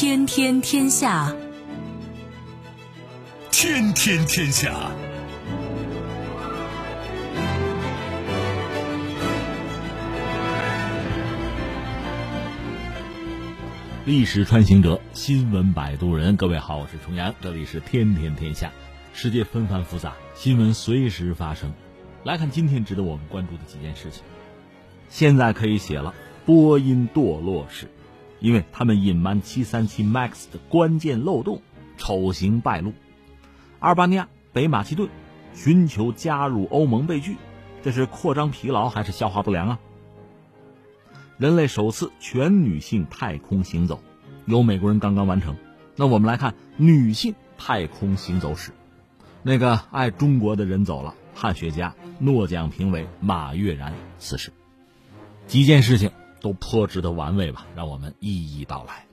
天天天下，天天天下。历史穿行者，新闻摆渡人。各位好，我是重阳，这里是天天天下。世界纷繁复杂，新闻随时发生。来看今天值得我们关注的几件事情。现在可以写了波音堕落史，因为他们隐瞒737 MAX 的关键漏洞，丑行败露。阿尔巴尼亚、北马其顿寻求加入欧盟被拒，这是扩张疲劳还是消化不良啊？人类首次全女性太空行走，由美国人刚刚完成。那我们来看女性太空行走史。那个爱中国的人走了，汉学家、诺奖评委马悦然辞世。几件事情都颇值得玩味吧，让我们一一道来。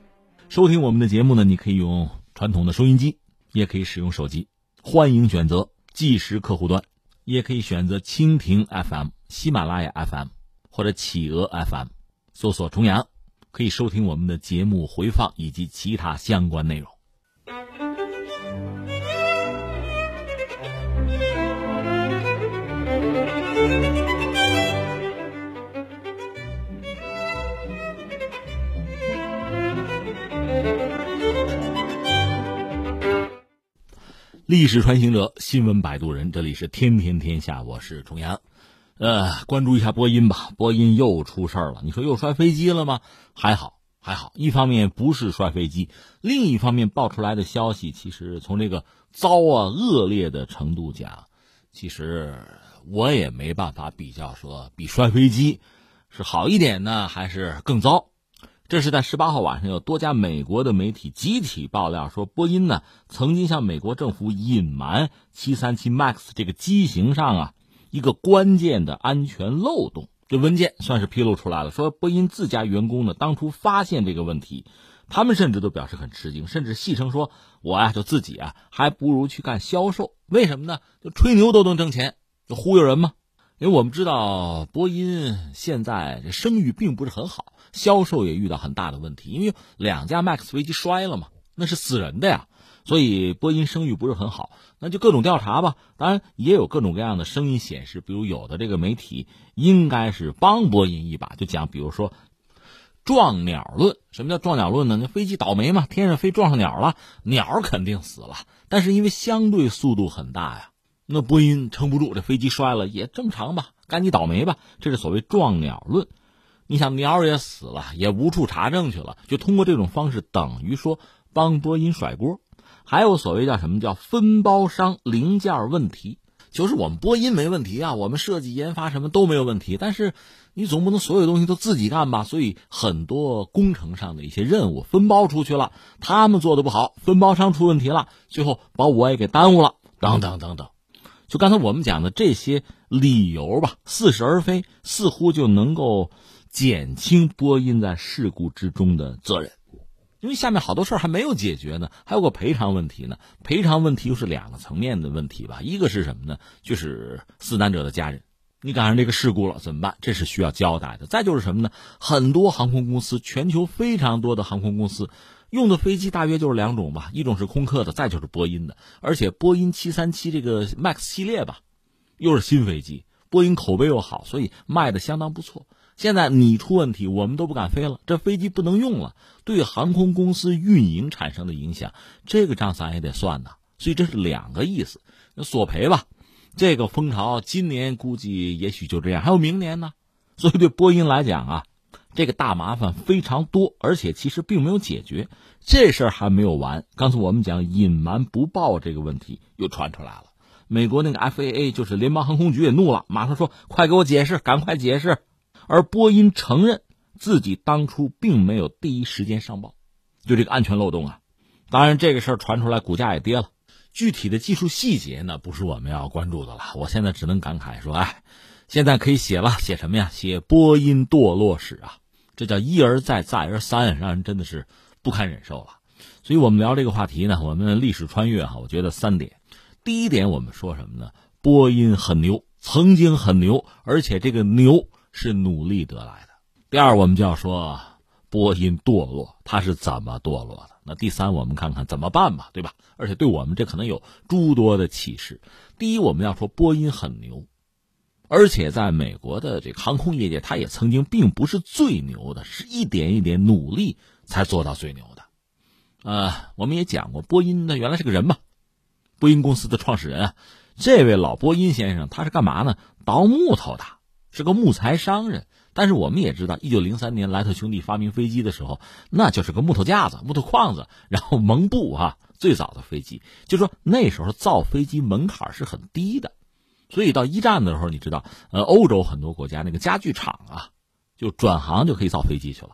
收听我们的节目呢，你可以用传统的收音机，也可以使用手机，欢迎选择即时客户端，也可以选择蜻蜓 FM、喜马拉雅 FM 或者企鹅 FM。搜索“重阳”，可以收听我们的节目回放以及其他相关内容。历史传行者，新闻摆渡人，这里是天天天下，我是重阳。呃，关注一下波音吧。波音又出事儿了，你说又摔飞机了吗？还好，还好。一方面不是摔飞机，另一方面爆出来的消息，其实从这个糟啊、恶劣的程度讲，其实我也没办法比较说比摔飞机是好一点呢，还是更糟。这是在十八号晚上，有多家美国的媒体集体爆料说，波音呢曾经向美国政府隐瞒737 MAX 这个机型上啊。一个关键的安全漏洞，这文件算是披露出来了。说波音自家员工呢，当初发现这个问题，他们甚至都表示很吃惊，甚至戏称说：“我呀，就自己啊，还不如去干销售。为什么呢？就吹牛都能挣钱，就忽悠人嘛。因为我们知道，波音现在这声誉并不是很好，销售也遇到很大的问题，因为两架 MAX 飞机摔了嘛，那是死人的呀。”所以波音声誉不是很好，那就各种调查吧。当然也有各种各样的声音显示，比如有的这个媒体应该是帮波音一把，就讲比如说撞鸟论。什么叫撞鸟论呢？那飞机倒霉嘛，天上飞撞上鸟了，鸟肯定死了。但是因为相对速度很大呀，那波音撑不住，这飞机摔了也正常吧，赶紧倒霉吧。这是所谓撞鸟论。你想鸟也死了，也无处查证去了，就通过这种方式，等于说帮波音甩锅。还有所谓叫什么叫分包商零件问题，就是我们波音没问题啊，我们设计研发什么都没有问题，但是你总不能所有东西都自己干吧？所以很多工程上的一些任务分包出去了，他们做的不好，分包商出问题了，最后把我也给耽误了，等等等等。就刚才我们讲的这些理由吧，似是而非，似乎就能够减轻波音在事故之中的责任。因为下面好多事儿还没有解决呢，还有个赔偿问题呢。赔偿问题又是两个层面的问题吧。一个是什么呢？就是死难者的家人，你赶上这个事故了怎么办？这是需要交代的。再就是什么呢？很多航空公司，全球非常多的航空公司用的飞机大约就是两种吧，一种是空客的，再就是波音的。而且波音七三七这个 MAX 系列吧，又是新飞机，波音口碑又好，所以卖的相当不错。现在你出问题，我们都不敢飞了，这飞机不能用了，对航空公司运营产生的影响，这个账咱也得算呐。所以这是两个意思，索赔吧。这个风潮今年估计也许就这样，还有明年呢。所以对波音来讲啊，这个大麻烦非常多，而且其实并没有解决，这事儿还没有完。刚才我们讲隐瞒不报这个问题又传出来了，美国那个 FAA 就是联邦航空局也怒了，马上说快给我解释，赶快解释。而波音承认自己当初并没有第一时间上报，就这个安全漏洞啊。当然，这个事儿传出来，股价也跌了。具体的技术细节呢，不是我们要关注的了。我现在只能感慨说，哎，现在可以写了，写什么呀？写波音堕落史啊！这叫一而再，再而三，让人真的是不堪忍受了。所以我们聊这个话题呢，我们历史穿越哈，我觉得三点。第一点，我们说什么呢？波音很牛，曾经很牛，而且这个牛。是努力得来的。第二，我们就要说波音堕落，它是怎么堕落的？那第三，我们看看怎么办吧，对吧？而且对我们这可能有诸多的启示。第一，我们要说波音很牛，而且在美国的这个航空业界，它也曾经并不是最牛的，是一点一点努力才做到最牛的。呃，我们也讲过，波音呢原来是个人嘛，波音公司的创始人啊，这位老波音先生他是干嘛呢？倒木头的，是个木材商人。但是我们也知道，一九零三年莱特兄弟发明飞机的时候，那就是个木头架子、木头框子，然后蒙布啊。最早的飞机，就说那时候造飞机门槛是很低的，所以到一战的时候，你知道，呃，欧洲很多国家那个家具厂啊，就转行就可以造飞机去了。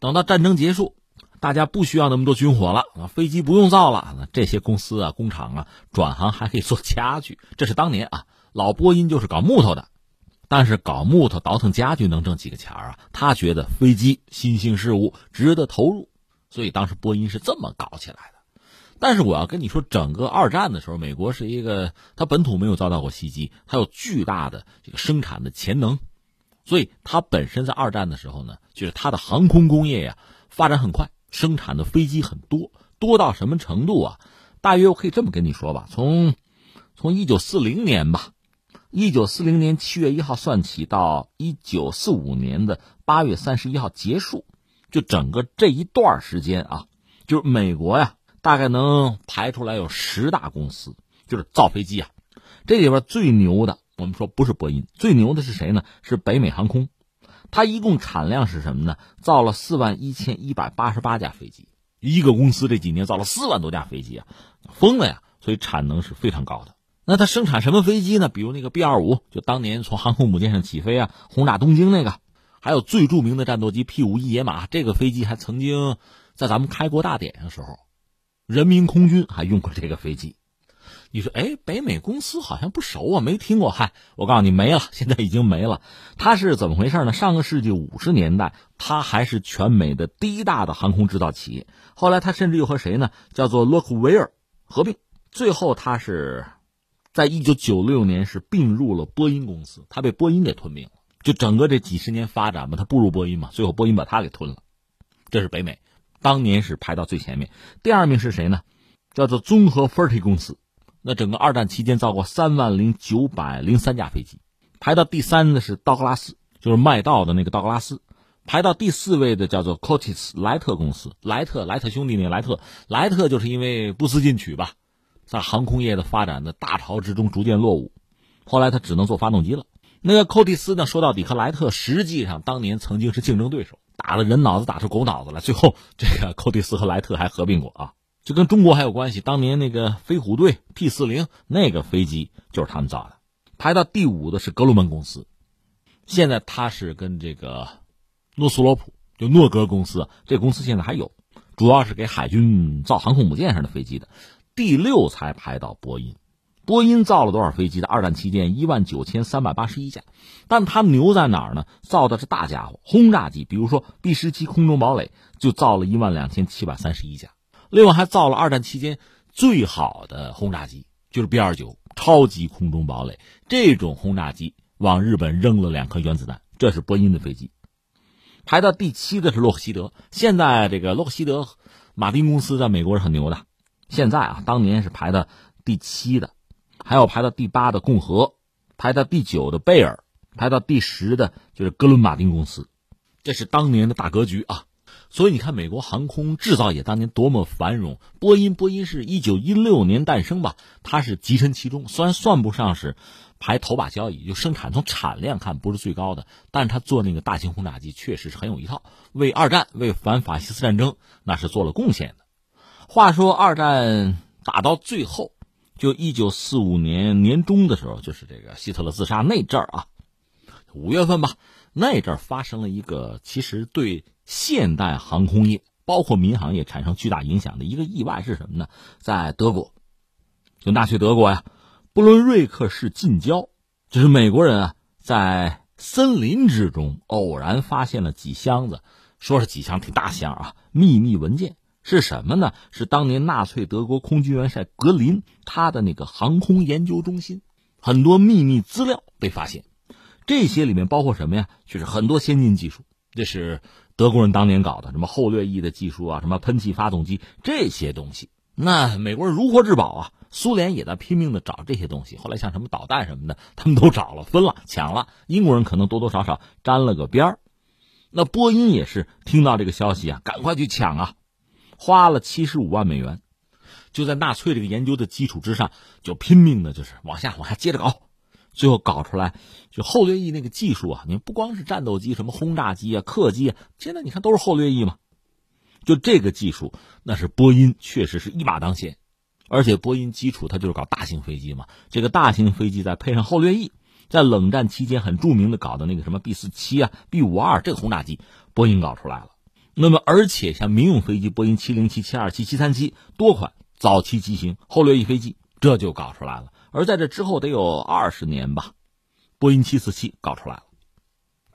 等到战争结束，大家不需要那么多军火了，飞机不用造了，这些公司啊、工厂啊，转行还可以做家具。这是当年啊，老波音就是搞木头的。但是搞木头倒腾家具能挣几个钱啊？他觉得飞机新兴事物值得投入，所以当时波音是这么搞起来的。但是我要跟你说，整个二战的时候，美国是一个它本土没有遭到过袭击，它有巨大的这个生产的潜能，所以它本身在二战的时候呢，就是它的航空工业呀发展很快，生产的飞机很多，多到什么程度啊？大约我可以这么跟你说吧，从从一九四零年吧。一九四零年七月一号算起，到一九四五年的八月三十一号结束，就整个这一段时间啊，就是美国呀，大概能排出来有十大公司，就是造飞机啊。这里边最牛的，我们说不是波音，最牛的是谁呢？是北美航空，它一共产量是什么呢？造了四万一千一百八十八架飞机，一个公司这几年造了四万多架飞机啊，疯了呀！所以产能是非常高的。那它生产什么飞机呢？比如那个 B 二五，就当年从航空母舰上起飞啊，轰炸东京那个，还有最著名的战斗机 P 五一野马，这个飞机还曾经在咱们开国大典的时候，人民空军还用过这个飞机。你说，哎，北美公司好像不熟啊，没听过。嗨，我告诉你，没了，现在已经没了。它是怎么回事呢？上个世纪五十年代，它还是全美的第一大的航空制造企业。后来，它甚至又和谁呢？叫做洛克威尔合并，最后它是。在一九九六年是并入了波音公司，他被波音给吞并了。就整个这几十年发展吧，他不如波音嘛，最后波音把他给吞了。这是北美，当年是排到最前面。第二名是谁呢？叫做综合 f e r t y 公司。那整个二战期间造过三万零九百零三架飞机。排到第三的是道格拉斯，就是麦道的那个道格拉斯。排到第四位的叫做 Cotis 莱特公司，莱特莱特兄弟那莱特莱特就是因为不思进取吧。在航空业的发展的大潮之中逐渐落伍，后来他只能做发动机了。那个寇蒂斯呢？说到底和莱特实际上当年曾经是竞争对手，打了人脑子打出狗脑子来。最后这个寇蒂斯和莱特还合并过啊，就跟中国还有关系。当年那个飞虎队 P 四零那个飞机就是他们造的。排到第五的是格鲁门公司，现在他是跟这个诺斯罗普就诺格公司，这公司现在还有，主要是给海军造航空母舰上的飞机的。第六才排到波音，波音造了多少飞机？在二战期间一万九千三百八十一架，但它牛在哪儿呢？造的是大家伙，轰炸机，比如说 B 十七空中堡垒就造了一万两千七百三十一架，另外还造了二战期间最好的轰炸机，就是 B 二九超级空中堡垒这种轰炸机，往日本扔了两颗原子弹，这是波音的飞机。排到第七的是洛克希德，现在这个洛克希德马丁公司在美国是很牛的。现在啊，当年是排的第七的，还有排到第八的共和，排到第九的贝尔，排到第十的就是哥伦马丁公司，这是当年的大格局啊。所以你看，美国航空制造业当年多么繁荣。波音，波音是一九一六年诞生吧，它是跻身其中，虽然算不上是排头把交椅，就生产从产量看不是最高的，但是它做那个大型轰炸机确实是很有一套，为二战为反法西斯战争那是做了贡献的。话说二战打到最后，就一九四五年年中的时候，就是这个希特勒自杀那阵儿啊，五月份吧，那阵儿发生了一个其实对现代航空业，包括民航业产生巨大影响的一个意外是什么呢？在德国，就纳粹德国呀，布伦瑞克市近郊，就是美国人啊，在森林之中偶然发现了几箱子，说是几箱挺大箱啊，秘密文件。是什么呢？是当年纳粹德国空军元帅格林他的那个航空研究中心，很多秘密资料被发现，这些里面包括什么呀？就是很多先进技术，这是德国人当年搞的什么后掠翼的技术啊，什么喷气发动机这些东西，那美国人如获至宝啊。苏联也在拼命的找这些东西，后来像什么导弹什么的，他们都找了，分了，抢了。英国人可能多多少少沾了个边儿。那波音也是听到这个消息啊，赶快去抢啊，花了七十五万美元，就在纳粹这个研究的基础之上，就拼命的就是往下往下接着搞，最后搞出来就后掠翼那个技术啊，你不光是战斗机，什么轰炸机啊、客机啊，现在你看都是后掠翼嘛，就这个技术，那是波音确实是一马当先。而且波音基础它就是搞大型飞机嘛，这个大型飞机再配上后掠翼，在冷战期间很著名的搞的那个什么 B 四七啊、B 五二这个轰炸机，波音搞出来了。那么而且像民用飞机波音七零七、七二七、七三七多款早期机型后掠翼飞机，这就搞出来了。而在这之后得有二十年吧，波音七四七搞出来了，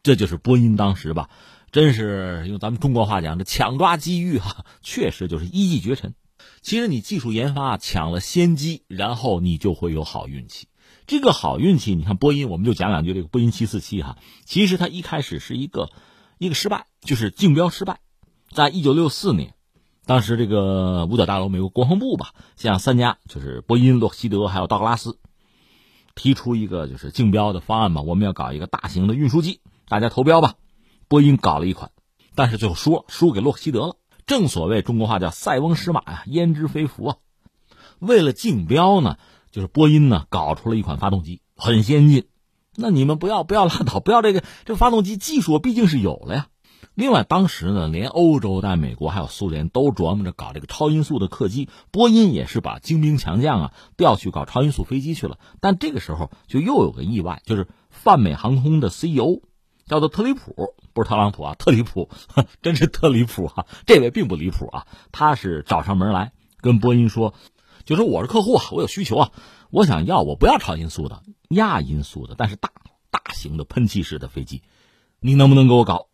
这就是波音当时吧，真是用咱们中国话讲，这抢抓机遇哈，确实就是一骑绝尘。其实你技术研发抢了先机，然后你就会有好运气。这个好运气，你看波音，我们就讲两句这个波音七四七哈。其实它一开始是一个一个失败，就是竞标失败。在一九六四年，当时这个五角大楼美国国防部吧，向三家就是波音、洛克希德还有道格拉斯提出一个就是竞标的方案嘛，我们要搞一个大型的运输机，大家投标吧。波音搞了一款，但是最后输了，输给洛克希德了。正所谓中国话叫“塞翁失马呀，焉知非福啊”。为了竞标呢，就是波音呢搞出了一款发动机，很先进。那你们不要不要拉倒，不要这个这个发动机技术毕竟是有了呀。另外，当时呢，连欧洲、在美国还有苏联都琢磨着搞这个超音速的客机，波音也是把精兵强将啊调去搞超音速飞机去了。但这个时候就又有个意外，就是泛美航空的 CEO。叫做特里普，不是特朗普啊，特里普，真是特离谱啊！这位并不离谱啊，他是找上门来跟波音说，就说我是客户啊，我有需求啊，我想要，我不要超音速的，亚音速的，但是大大型的喷气式的飞机，你能不能给我搞？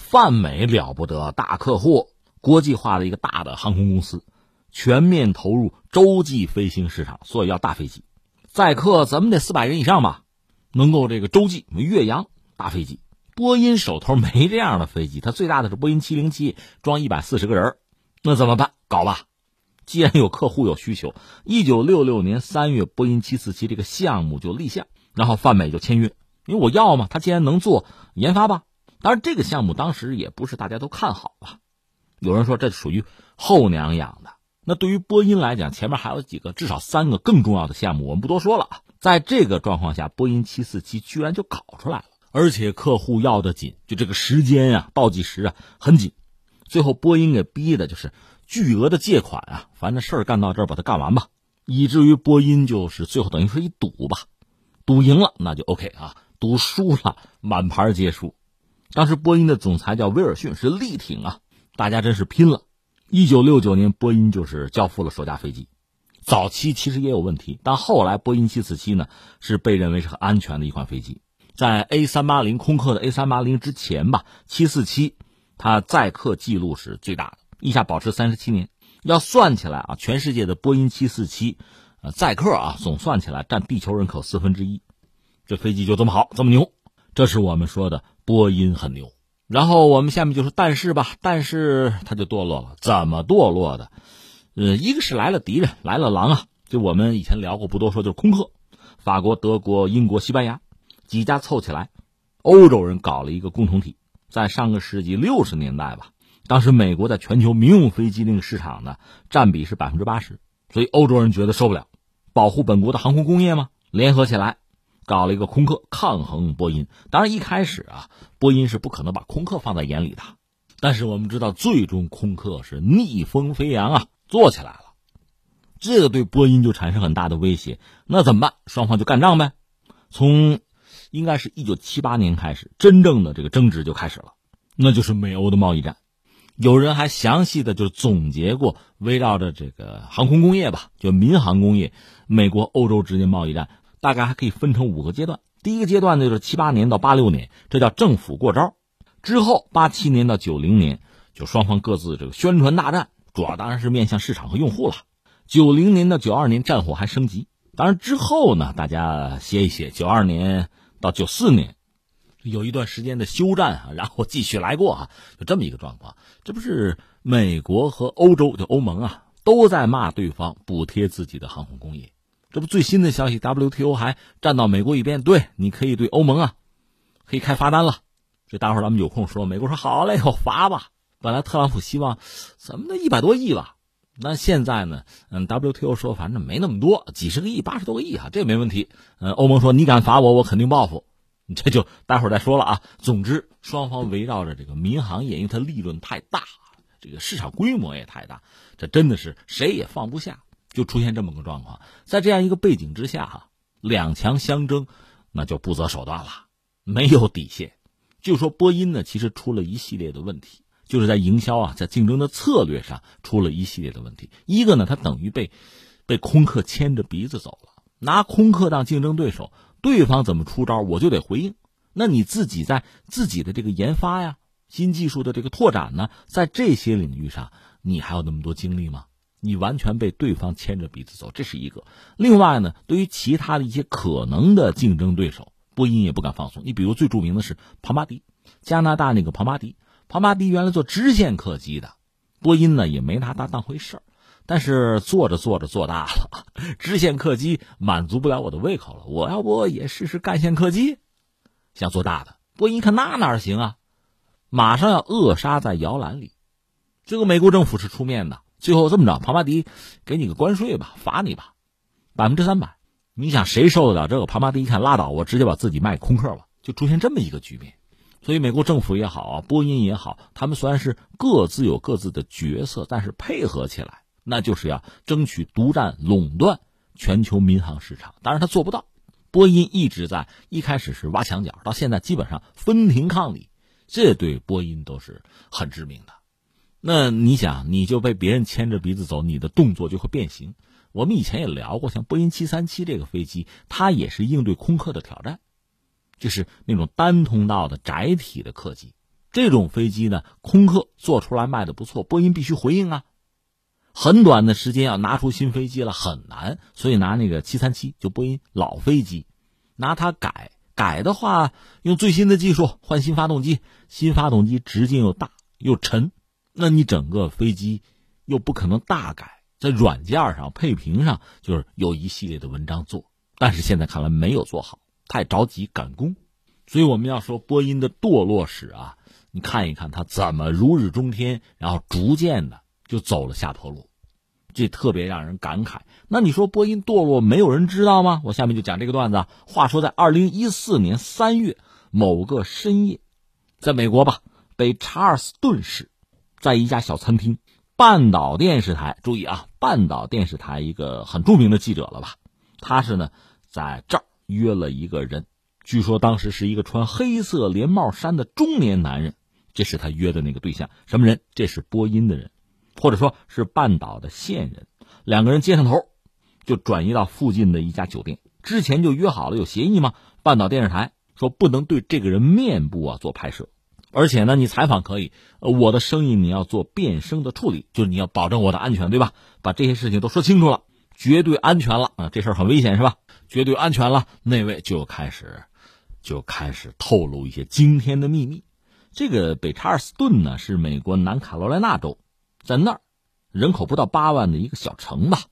泛美了不得，大客户，国际化的一个大的航空公司，全面投入洲际飞行市场，所以要大飞机，载客怎么得四百人以上吧，能够这个洲际越洋大飞机。波音手头没这样的飞机，它最大的是波音七零七，装一百四十个人那怎么办？搞吧！既然有客户有需求，一九六六年三月，波音七四七这个项目就立项，然后泛美就签约，因为我要嘛，他既然能做，研发吧。当然，这个项目当时也不是大家都看好吧，有人说这属于后娘养的。那对于波音来讲，前面还有几个，至少三个更重要的项目，我们不多说了啊。在这个状况下，波音七四七居然就搞出来了。而且客户要的紧，就这个时间啊，倒计时啊很紧。最后波音给逼的就是巨额的借款啊，反正事儿干到这儿，把它干完吧。以至于波音就是最后等于说一赌吧，赌赢了那就 OK 啊，赌输了满盘皆输。当时波音的总裁叫威尔逊，是力挺啊，大家真是拼了。一九六九年，波音就是交付了首架飞机。早期其实也有问题，但后来波音七四七呢是被认为是很安全的一款飞机。在 A 三八零空客的 A 三八零之前吧，七四七，它载客记录是最大的，一下保持三十七年。要算起来啊，全世界的波音七四七，呃，载客啊，总算起来占地球人口四分之一。这飞机就这么好，这么牛，这是我们说的波音很牛。然后我们下面就是但是吧，但是它就堕落了，怎么堕落的？呃，一个是来了敌人，来了狼啊，就我们以前聊过，不多说，就是空客，法国、德国、英国、西班牙。几家凑起来，欧洲人搞了一个共同体。在上个世纪六十年代吧，当时美国在全球民用飞机那个市场呢，占比是百分之八十，所以欧洲人觉得受不了，保护本国的航空工业嘛，联合起来搞了一个空客抗衡波音。当然一开始啊，波音是不可能把空客放在眼里的，但是我们知道，最终空客是逆风飞扬啊，做起来了，这个对波音就产生很大的威胁。那怎么办？双方就干仗呗，从。应该是一九七八年开始，真正的这个争执就开始了，那就是美欧的贸易战。有人还详细的就总结过，围绕着这个航空工业吧，就民航工业，美国、欧洲之间贸易战，大概还可以分成五个阶段。第一个阶段呢，就是七八年到八六年，这叫政府过招；之后八七年到九零年，就双方各自这个宣传大战，主要当然是面向市场和用户了。九零年到九二年，战火还升级。当然之后呢，大家歇一歇。九二年。到九四年，有一段时间的休战啊，然后继续来过啊，就这么一个状况。这不是美国和欧洲就欧盟啊都在骂对方补贴自己的航空工业。这不最新的消息，WTO 还站到美国一边，对，你可以对欧盟啊可以开罚单了。这待会儿咱们有空说，美国说好嘞，我罚吧。本来特朗普希望怎么的一百多亿吧，那现在呢，嗯，WTO 说反正没那么多，几十个亿、八十多个亿哈，这没问题。嗯，欧盟说你敢罚我，我肯定报复。这就待会儿再说了啊。总之，双方围绕着这个民航业，因为它利润太大，这个市场规模也太大，这真的是谁也放不下，就出现这么个状况。在这样一个背景之下，哈，两强相争，那就不择手段了，没有底线。就说波音呢，其实出了一系列的问题，就是在营销啊，在竞争的策略上出了一系列的问题。一个呢，它等于被被空客牵着鼻子走了，拿空客当竞争对手。对方怎么出招，我就得回应。那你自己在自己的这个研发呀、新技术的这个拓展呢，在这些领域上，你还有那么多精力吗？你完全被对方牵着鼻子走，这是一个。另外呢，对于其他的一些可能的竞争对手，波音也不敢放松。你比如最著名的是庞巴迪，加拿大那个庞巴迪，庞巴迪原来做支线客机的，波音呢也没拿它当回事儿。但是做着做着做大了，支线客机满足不了我的胃口了，我要不也试试干线客机，想做大的。波音一看那哪行啊，马上要扼杀在摇篮里。这个美国政府是出面的，最后这么着，庞巴迪给你个关税吧，罚你吧，百分之三百。你想谁受得了这个？庞巴迪一看拉倒，我直接把自己卖空客了，就出现这么一个局面。所以美国政府也好啊，波音也好，他们虽然是各自有各自的角色，但是配合起来。那就是要争取独占垄断全球民航市场，当然他做不到。波音一直在一开始是挖墙脚，到现在基本上分庭抗礼，这对波音都是很致命的。那你想，你就被别人牵着鼻子走，你的动作就会变形。我们以前也聊过，像波音七三七这个飞机，它也是应对空客的挑战，就是那种单通道的窄体的客机。这种飞机呢，空客做出来卖的不错，波音必须回应啊。很短的时间要拿出新飞机了很难，所以拿那个七三七就波音老飞机，拿它改改的话，用最新的技术换新发动机，新发动机直径又大又沉，那你整个飞机又不可能大改，在软件上配平上就是有一系列的文章做，但是现在看来没有做好，太着急赶工，所以我们要说波音的堕落史啊，你看一看它怎么如日中天，然后逐渐的。就走了下坡路，这特别让人感慨。那你说波音堕落，没有人知道吗？我下面就讲这个段子。话说在二零一四年三月某个深夜，在美国吧，北查尔斯顿市，在一家小餐厅，半岛电视台，注意啊，半岛电视台一个很著名的记者了吧？他是呢，在这儿约了一个人，据说当时是一个穿黑色连帽衫的中年男人，这是他约的那个对象。什么人？这是播音的人。或者说是半岛的线人，两个人接上头，就转移到附近的一家酒店。之前就约好了，有协议吗？半岛电视台说不能对这个人面部啊做拍摄，而且呢，你采访可以，我的声音你要做变声的处理，就是你要保证我的安全，对吧？把这些事情都说清楚了，绝对安全了啊！这事儿很危险是吧？绝对安全了，那位就开始就开始透露一些惊天的秘密。这个北查尔斯顿呢，是美国南卡罗来纳州。在那儿，人口不到八万的一个小城吧，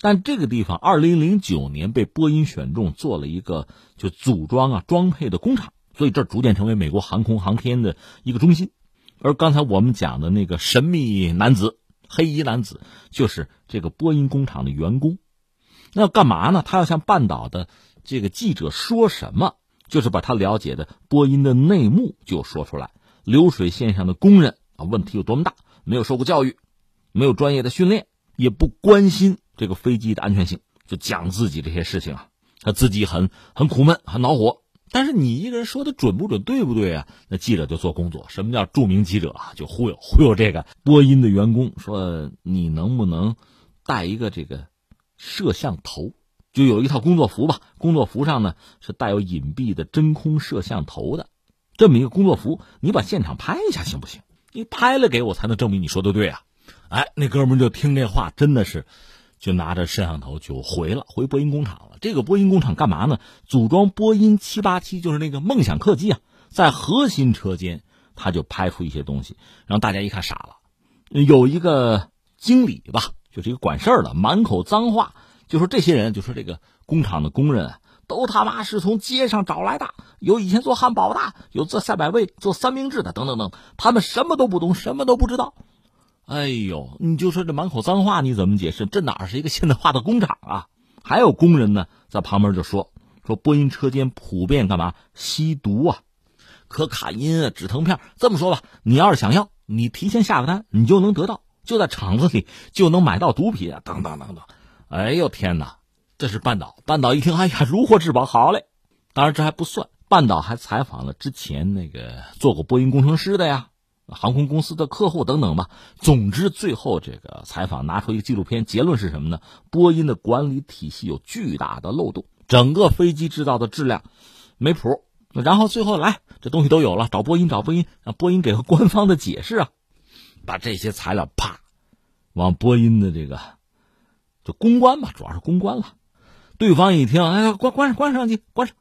但这个地方二零零九年被波音选中做了一个就组装啊装配的工厂，所以这逐渐成为美国航空航天的一个中心。而刚才我们讲的那个神秘男子黑衣男子，就是这个波音工厂的员工。那要干嘛呢？他要向半岛的这个记者说什么？就是把他了解的波音的内幕就说出来。流水线上的工人啊，问题有多么大？没有受过教育，没有专业的训练，也不关心这个飞机的安全性，就讲自己这些事情啊，他自己很很苦闷，很恼火。但是你一个人说的准不准，对不对啊？那记者就做工作。什么叫著名记者啊？就忽悠忽悠这个播音的员工，说你能不能带一个这个摄像头？就有一套工作服吧，工作服上呢是带有隐蔽的真空摄像头的，这么一个工作服，你把现场拍一下行不行？你拍了给我，才能证明你说的对啊！哎，那哥们就听这话，真的是，就拿着摄像头就回了，回波音工厂了。这个波音工厂干嘛呢？组装波音七八七，就是那个梦想客机啊。在核心车间，他就拍出一些东西，让大家一看傻了。有一个经理吧，就是一个管事儿的，满口脏话，就说这些人，就说这个工厂的工人啊都他妈是从街上找来的，有以前做汉堡的，有做赛百味、做三明治的，等等等，他们什么都不懂，什么都不知道。哎呦，你就说这满口脏话，你怎么解释？这哪是一个现代化的工厂啊？还有工人呢，在旁边就说说波音车间普遍干嘛吸毒啊，可卡因啊、止疼片。这么说吧，你要是想要，你提前下个单，你就能得到，就在厂子里就能买到毒品啊，等等等等。哎呦天哪，这是半岛。半岛一听，哎呀，如获至宝，好嘞。当然这还不算，半岛还采访了之前那个做过波音工程师的呀。航空公司的客户等等吧。总之，最后这个采访拿出一个纪录片，结论是什么呢？波音的管理体系有巨大的漏洞，整个飞机制造的质量没谱。然后最后来，这东西都有了，找波音，找波音，让波音给个官方的解释啊。把这些材料啪往波音的这个就公关吧，主要是公关了。对方一听，哎，关关，关上去，关上。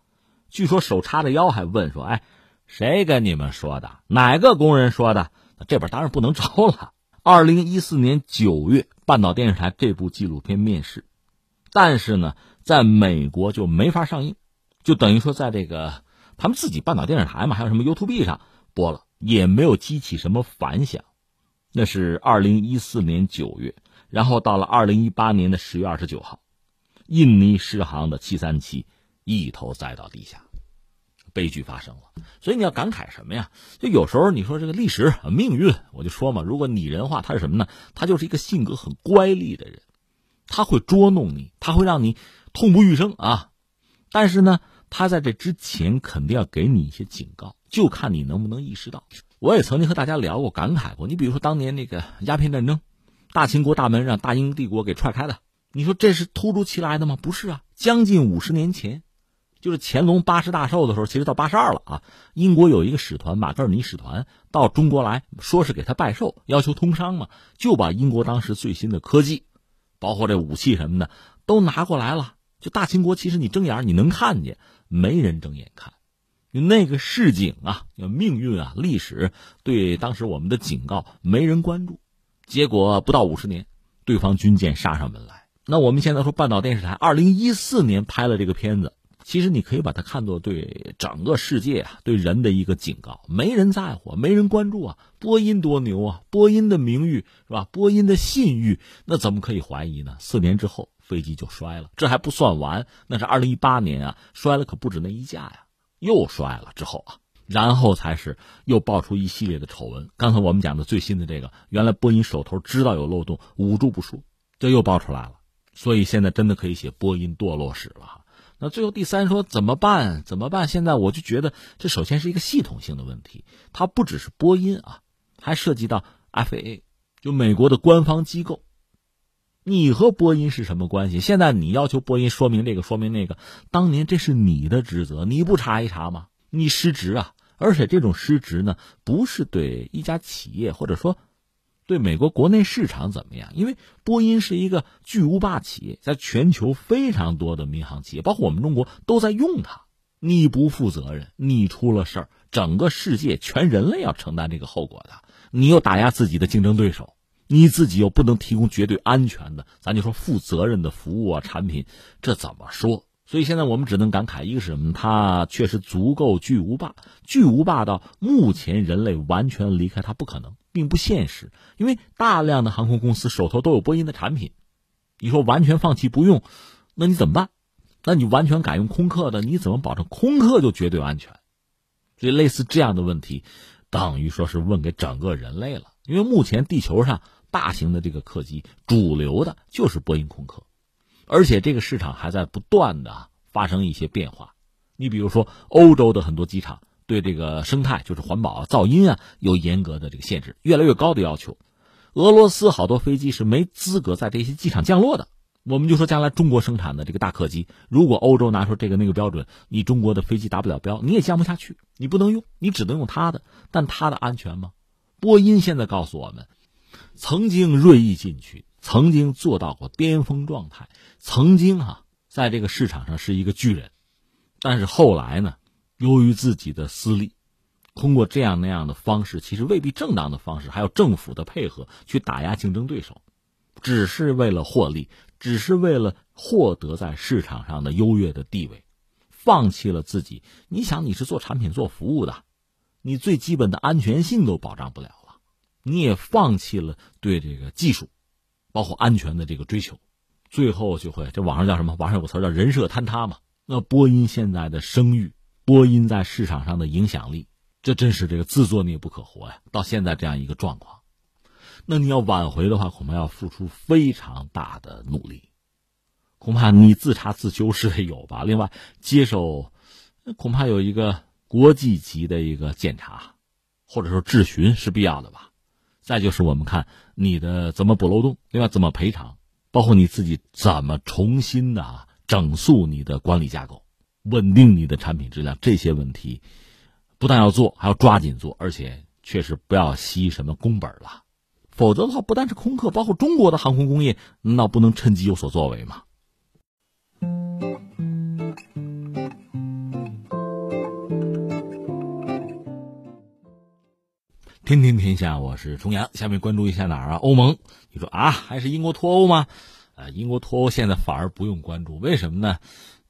据说手叉着腰还问说，哎。谁跟你们说的？哪个工人说的？这边当然不能招了。二零一四年九月，半岛电视台这部纪录片面世，但是呢，在美国就没法上映，就等于说在这个他们自己半岛电视台嘛，还有什么 YouTube 上播了，也没有激起什么反响。那是二零一四年九月，然后到了二零一八年的十月二十九号，印尼狮航的七三七一头栽到地下。悲剧发生了，所以你要感慨什么呀？就有时候你说这个历史命运，我就说嘛，如果拟人化，他是什么呢？他就是一个性格很乖戾的人，他会捉弄你，他会让你痛不欲生啊。但是呢，他在这之前肯定要给你一些警告，就看你能不能意识到。我也曾经和大家聊过，感慨过。你比如说当年那个鸦片战争，大清国大门让大英帝国给踹开的，你说这是突如其来的吗？不是啊，将近五十年前。就是乾隆八十大寿的时候，其实到八十二了啊。英国有一个使团，马格尔尼使团到中国来说是给他拜寿，要求通商嘛，就把英国当时最新的科技，包括这武器什么的都拿过来了。就大清国，其实你睁眼你能看见，没人睁眼看。那个市井啊，命运啊，历史对当时我们的警告没人关注，结果不到五十年，对方军舰杀上门来。那我们现在说半岛电视台二零一四年拍了这个片子。其实你可以把它看作对整个世界啊，对人的一个警告。没人在乎，没人关注啊。波音多牛啊，波音的名誉是吧？波音的信誉，那怎么可以怀疑呢？四年之后飞机就摔了，这还不算完，那是二零一八年啊，摔了可不止那一架呀，又摔了之后啊，然后才是又爆出一系列的丑闻。刚才我们讲的最新的这个，原来波音手头知道有漏洞，捂住不说，这又爆出来了。所以现在真的可以写波音堕落史了。那最后第三说怎么办？怎么办？现在我就觉得这首先是一个系统性的问题，它不只是波音啊，还涉及到 FAA，就美国的官方机构。你和波音是什么关系？现在你要求波音说明这个说明那个，当年这是你的职责，你不查一查吗？你失职啊！而且这种失职呢，不是对一家企业或者说。对美国国内市场怎么样？因为波音是一个巨无霸企业，在全球非常多的民航企业，包括我们中国都在用它。你不负责任，你出了事儿，整个世界全人类要承担这个后果的。你又打压自己的竞争对手，你自己又不能提供绝对安全的，咱就说负责任的服务啊产品，这怎么说？所以现在我们只能感慨一个是什么？它确实足够巨无霸，巨无霸到目前人类完全离开它不可能。并不现实，因为大量的航空公司手头都有波音的产品，你说完全放弃不用，那你怎么办？那你完全改用空客的，你怎么保证空客就绝对安全？所以类似这样的问题，等于说是问给整个人类了。因为目前地球上大型的这个客机主流的就是波音空客，而且这个市场还在不断的发生一些变化。你比如说欧洲的很多机场。对这个生态，就是环保、噪音啊，有严格的这个限制，越来越高的要求。俄罗斯好多飞机是没资格在这些机场降落的。我们就说，将来中国生产的这个大客机，如果欧洲拿出这个那个标准，你中国的飞机达不了标，你也降不下去，你不能用，你只能用它的。但它的安全吗？波音现在告诉我们，曾经锐意进取，曾经做到过巅峰状态，曾经啊，在这个市场上是一个巨人，但是后来呢？由于自己的私利，通过这样那样的方式，其实未必正当的方式，还有政府的配合去打压竞争对手，只是为了获利，只是为了获得在市场上的优越的地位，放弃了自己。你想，你是做产品做服务的，你最基本的安全性都保障不了了，你也放弃了对这个技术，包括安全的这个追求，最后就会这网上叫什么？网上有个词叫人设坍塌嘛。那波音现在的声誉，波音在市场上的影响力，这真是这个自作孽不可活呀！到现在这样一个状况，那你要挽回的话，恐怕要付出非常大的努力，恐怕你自查自纠是得有吧。另外，接受恐怕有一个国际级的一个检查，或者说质询是必要的吧。再就是我们看你的怎么补漏洞，另外怎么赔偿，包括你自己怎么重新的。整肃你的管理架构，稳定你的产品质量，这些问题不但要做，还要抓紧做，而且确实不要吸什么工本了，否则的话，不但是空客，包括中国的航空工业，那不能趁机有所作为吗？天天天下，我是重阳，下面关注一下哪儿啊？欧盟，你说啊，还是英国脱欧吗？呃，英国脱欧现在反而不用关注，为什么呢？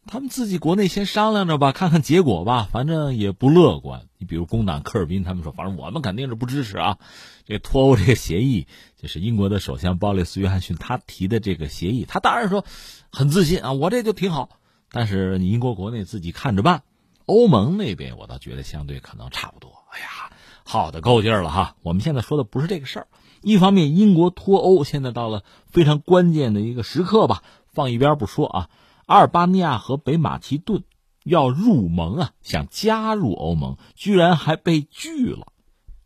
他们自己国内先商量着吧，看看结果吧，反正也不乐观。你比如工党科尔宾他们说，反正我们肯定是不支持啊。这脱欧这个协议，就是英国的首相鲍里斯·约翰逊他提的这个协议，他当然说很自信啊，我这就挺好。但是你英国国内自己看着办。欧盟那边我倒觉得相对可能差不多。哎呀，好的够劲儿了哈。我们现在说的不是这个事儿。一方面，英国脱欧现在到了非常关键的一个时刻吧，放一边不说啊。阿尔巴尼亚和北马其顿要入盟啊，想加入欧盟，居然还被拒了。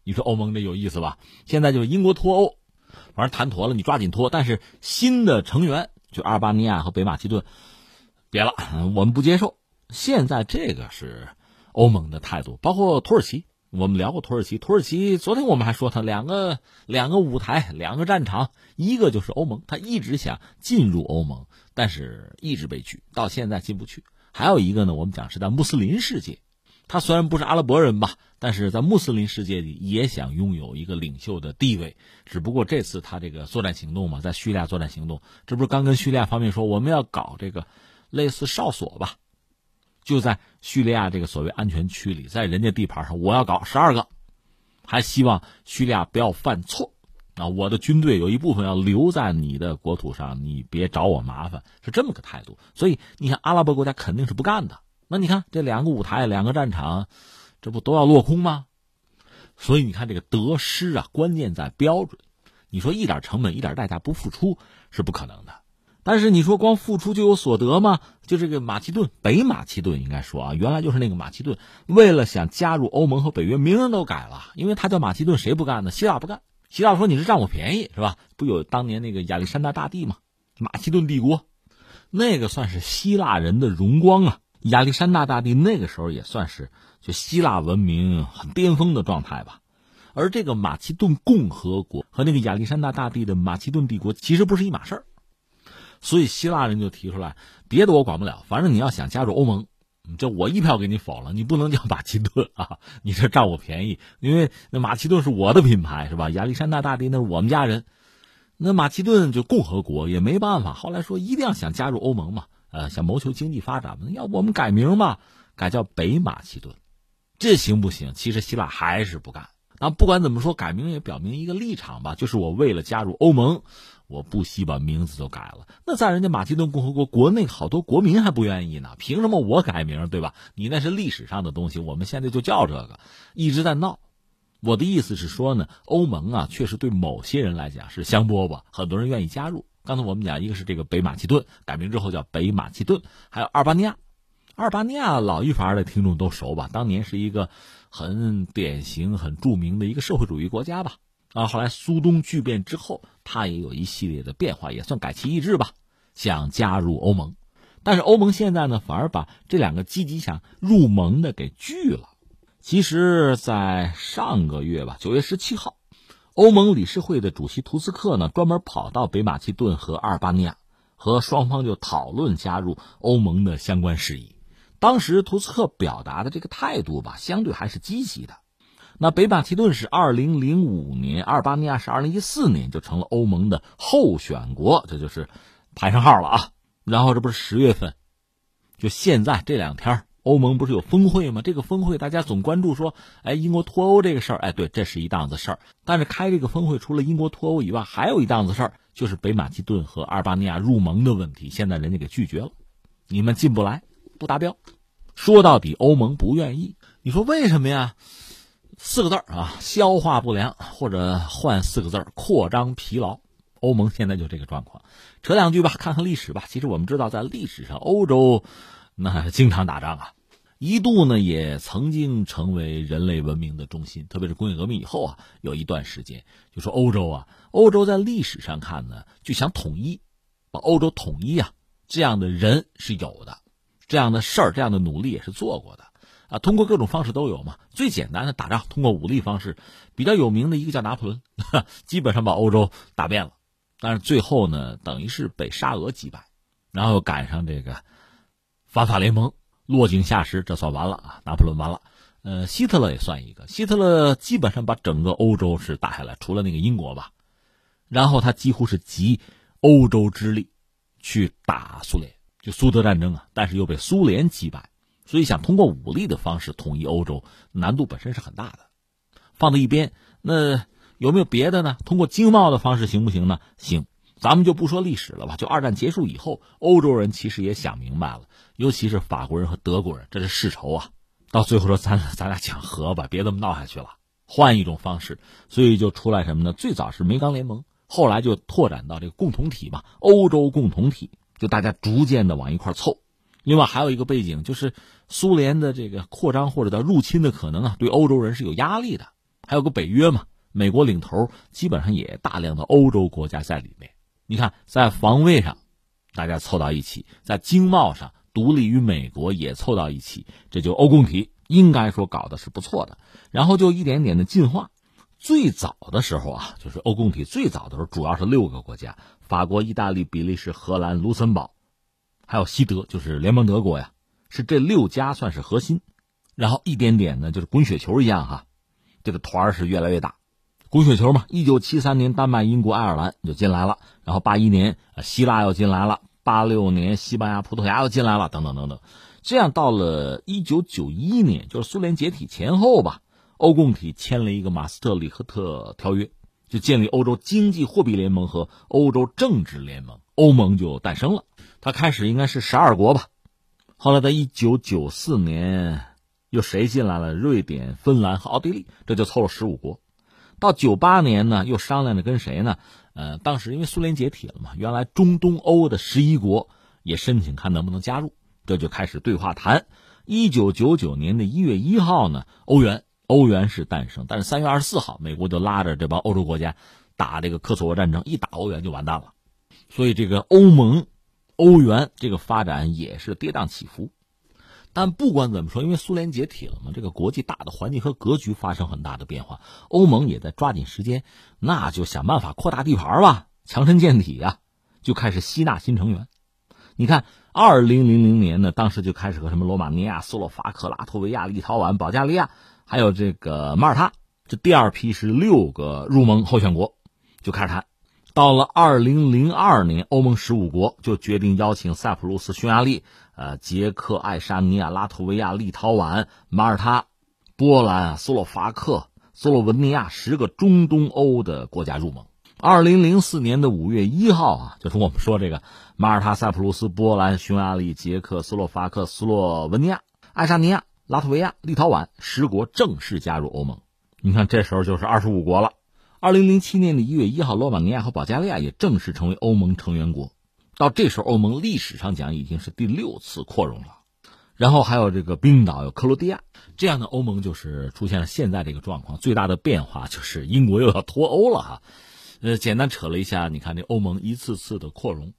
你说欧盟这有意思吧？现在就是英国脱欧，反正谈妥了，你抓紧脱。但是新的成员就阿尔巴尼亚和北马其顿，别了，我们不接受。现在这个是欧盟的态度，包括土耳其。我们聊过土耳其，土耳其昨天我们还说他两个两个舞台，两个战场，一个就是欧盟，他一直想进入欧盟，但是一直被拒，到现在进不去。还有一个呢，我们讲是在穆斯林世界，他虽然不是阿拉伯人吧，但是在穆斯林世界里也想拥有一个领袖的地位。只不过这次他这个作战行动嘛，在叙利亚作战行动，这不是刚跟叙利亚方面说我们要搞这个类似哨所吧？就在叙利亚这个所谓安全区里，在人家地盘上，我要搞十二个，还希望叙利亚不要犯错啊！我的军队有一部分要留在你的国土上，你别找我麻烦，是这么个态度。所以你看，阿拉伯国家肯定是不干的。那你看这两个舞台，两个战场，这不都要落空吗？所以你看这个得失啊，关键在标准。你说一点成本、一点代价不付出是不可能的。但是你说光付出就有所得吗？就这个马其顿，北马其顿应该说啊，原来就是那个马其顿，为了想加入欧盟和北约，名人都改了，因为他叫马其顿，谁不干呢？希腊不干，希腊说你是占我便宜是吧？不有当年那个亚历山大大帝吗？马其顿帝国，那个算是希腊人的荣光啊。亚历山大大帝那个时候也算是就希腊文明很巅峰的状态吧。而这个马其顿共和国和那个亚历山大大帝的马其顿帝国其实不是一码事儿。所以希腊人就提出来，别的我管不了，反正你要想加入欧盟，这我一票给你否了，你不能叫马其顿啊，你这占我便宜，因为那马其顿是我的品牌是吧？亚历山大大帝那是我们家人，那马其顿就共和国也没办法，后来说一定要想加入欧盟嘛，呃，想谋求经济发展嘛，要不我们改名吧，改叫北马其顿，这行不行？其实希腊还是不干。那不管怎么说，改名也表明一个立场吧，就是我为了加入欧盟。我不惜把名字都改了，那在人家马其顿共和国国内好多国民还不愿意呢，凭什么我改名对吧？你那是历史上的东西，我们现在就叫这个，一直在闹。我的意思是说呢，欧盟啊，确实对某些人来讲是香饽饽，很多人愿意加入。刚才我们讲，一个是这个北马其顿改名之后叫北马其顿，还有阿尔巴尼亚。阿尔巴尼亚老一伐的听众都熟吧？当年是一个很典型、很著名的一个社会主义国家吧。啊，后来苏东剧变之后，他也有一系列的变化，也算改旗易帜吧，想加入欧盟。但是欧盟现在呢，反而把这两个积极想入盟的给拒了。其实，在上个月吧，九月十七号，欧盟理事会的主席图斯克呢，专门跑到北马其顿和阿尔巴尼亚，和双方就讨论加入欧盟的相关事宜。当时图斯克表达的这个态度吧，相对还是积极的。那北马其顿是二零零五年，阿尔巴尼亚是二零一四年就成了欧盟的候选国，这就是排上号了啊。然后这不是十月份，就现在这两天，欧盟不是有峰会吗？这个峰会大家总关注说，哎，英国脱欧这个事儿，哎，对，这是一档子事儿。但是开这个峰会，除了英国脱欧以外，还有一档子事儿，就是北马其顿和阿尔巴尼亚入盟的问题。现在人家给拒绝了，你们进不来，不达标。说到底，欧盟不愿意。你说为什么呀？四个字啊，消化不良，或者换四个字扩张疲劳。欧盟现在就这个状况。扯两句吧，看看历史吧。其实我们知道，在历史上，欧洲那经常打仗啊，一度呢也曾经成为人类文明的中心。特别是工业革命以后啊，有一段时间，就说欧洲啊，欧洲在历史上看呢，就想统一，把欧洲统一啊，这样的人是有的，这样的事儿，这样的努力也是做过的。啊，通过各种方式都有嘛。最简单的打仗，通过武力方式，比较有名的一个叫拿破仑，基本上把欧洲打遍了。但是最后呢，等于是被沙俄击败，然后又赶上这个反法联盟落井下石，这算完了啊！拿破仑完了。呃，希特勒也算一个，希特勒基本上把整个欧洲是打下来，除了那个英国吧。然后他几乎是集欧洲之力去打苏联，就苏德战争啊，但是又被苏联击败。所以想通过武力的方式统一欧洲，难度本身是很大的。放在一边，那有没有别的呢？通过经贸的方式行不行呢？行，咱们就不说历史了吧。就二战结束以后，欧洲人其实也想明白了，尤其是法国人和德国人，这是世仇啊。到最后说咱咱俩讲和吧，别这么闹下去了，换一种方式。所以就出来什么呢？最早是煤钢联盟，后来就拓展到这个共同体嘛，欧洲共同体，就大家逐渐的往一块凑。另外还有一个背景就是。苏联的这个扩张或者叫入侵的可能啊，对欧洲人是有压力的。还有个北约嘛，美国领头，基本上也大量的欧洲国家在里面。你看，在防卫上，大家凑到一起；在经贸上，独立于美国也凑到一起，这就欧共体，应该说搞的是不错的。然后就一点点的进化。最早的时候啊，就是欧共体最早的时候，主要是六个国家：法国、意大利、比利时、荷兰、卢森堡，还有西德，就是联邦德国呀。是这六家算是核心，然后一点点呢，就是滚雪球一样哈，这个团是越来越大，滚雪球嘛。一九七三年，丹麦、英国、爱尔兰就进来了，然后八一年，希腊又进来了，八六年，西班牙、葡萄牙又进来了，等等等等。这样到了一九九一年，就是苏联解体前后吧，欧共体签了一个马斯特里赫特条约，就建立欧洲经济货币联盟和欧洲政治联盟，欧盟就诞生了。它开始应该是十二国吧。后来，在一九九四年，又谁进来了？瑞典、芬兰和奥地利，这就凑了十五国。到九八年呢，又商量着跟谁呢？呃，当时因为苏联解体了嘛，原来中东欧的十一国也申请看能不能加入，这就开始对话谈。一九九九年的一月一号呢，欧元欧元是诞生，但是三月二十四号，美国就拉着这帮欧洲国家打这个科索沃战争，一打欧元就完蛋了。所以这个欧盟。欧元这个发展也是跌宕起伏，但不管怎么说，因为苏联解体了嘛，这个国际大的环境和格局发生很大的变化，欧盟也在抓紧时间，那就想办法扩大地盘吧，强身健体呀，就开始吸纳新成员。你看，二零零零年呢，当时就开始和什么罗马尼亚、斯洛伐克、拉脱维亚、立陶宛、保加利亚，还有这个马耳他，这第二批是六个入盟候选国，就开始谈。到了二零零二年，欧盟十五国就决定邀请塞浦路斯、匈牙利、呃捷克、爱沙尼亚、拉脱维亚、立陶宛、马耳他、波兰、斯洛伐克、斯洛文尼亚十个中东欧的国家入盟。二零零四年的五月一号啊，就是我们说这个马耳他、塞浦路斯、波兰、匈牙利、捷克、斯洛伐克、斯洛文尼亚、爱沙尼亚、拉脱维亚、立陶宛十国正式加入欧盟。你看，这时候就是二十五国了。二零零七年的一月一号，罗马尼亚和保加利亚也正式成为欧盟成员国。到这时候，欧盟历史上讲已经是第六次扩容了。然后还有这个冰岛、有克罗地亚这样的欧盟，就是出现了现在这个状况。最大的变化就是英国又要脱欧了哈。呃，简单扯了一下，你看这欧盟一次次的扩容，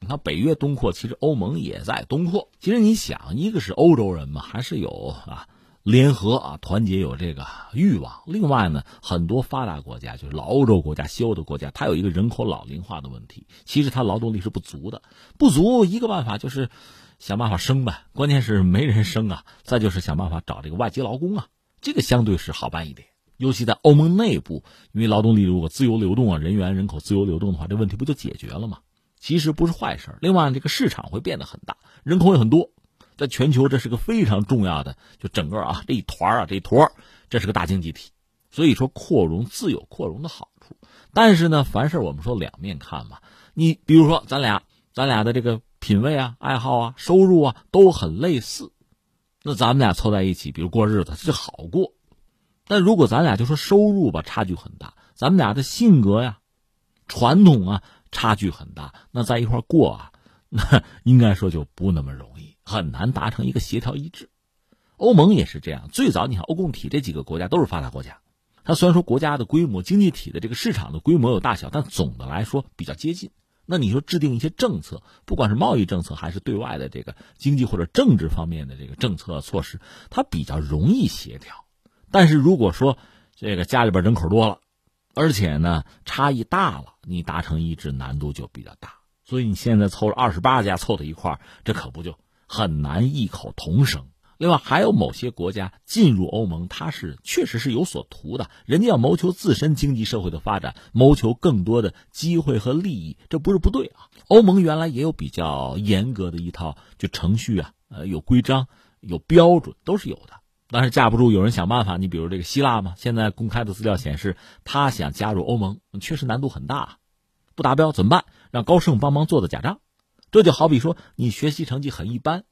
你看北约东扩，其实欧盟也在东扩。其实你想，一个是欧洲人嘛，还是有啊。联合啊，团结有这个欲望。另外呢，很多发达国家，就是老欧洲国家、西欧的国家，它有一个人口老龄化的问题。其实它劳动力是不足的，不足一个办法就是想办法生呗。关键是没人生啊。再就是想办法找这个外籍劳工啊，这个相对是好办一点。尤其在欧盟内部，因为劳动力如果自由流动啊，人员人口自由流动的话，这问题不就解决了吗？其实不是坏事。另外，这个市场会变得很大，人口也很多，在全球这是个非常重要的，就整个啊这一团啊这一坨，这是个大经济体。所以说，扩容自有扩容的好处。但是呢，凡事我们说两面看吧。你比如说，咱俩咱俩的这个品味啊、爱好啊、收入啊都很类似，那咱们俩凑在一起，比如过日子，这好过。但如果咱俩就说收入吧，差距很大，咱们俩的性格呀、传统啊差距很大，那在一块过啊，那应该说就不那么容易，很难达成一个协调一致。欧盟也是这样，最早你看欧共体这几个国家都是发达国家，它虽然说国家的规模、经济体的这个市场的规模有大小，但总的来说比较接近。那你说制定一些政策，不管是贸易政策还是对外的这个经济或者政治方面的这个政策措施，它比较容易协调。但是如果说这个家里边人口多了，而且呢差异大了，你达成一致难度就比较大。所以你现在凑了二十八家凑在一块儿，这可不就很难异口同声。另外还有某些国家进入欧盟，它是确实是有所图的，人家要谋求自身经济社会的发展，谋求更多的机会和利益，这不是不对啊。欧盟原来也有比较严格的一套就程序啊，呃，有规章、有标准，都是有的。但是架不住有人想办法，你比如这个希腊嘛，现在公开的资料显示，他想加入欧盟，确实难度很大，不达标怎么办？让高盛帮忙做的假账，这就好比说你学习成绩很一般，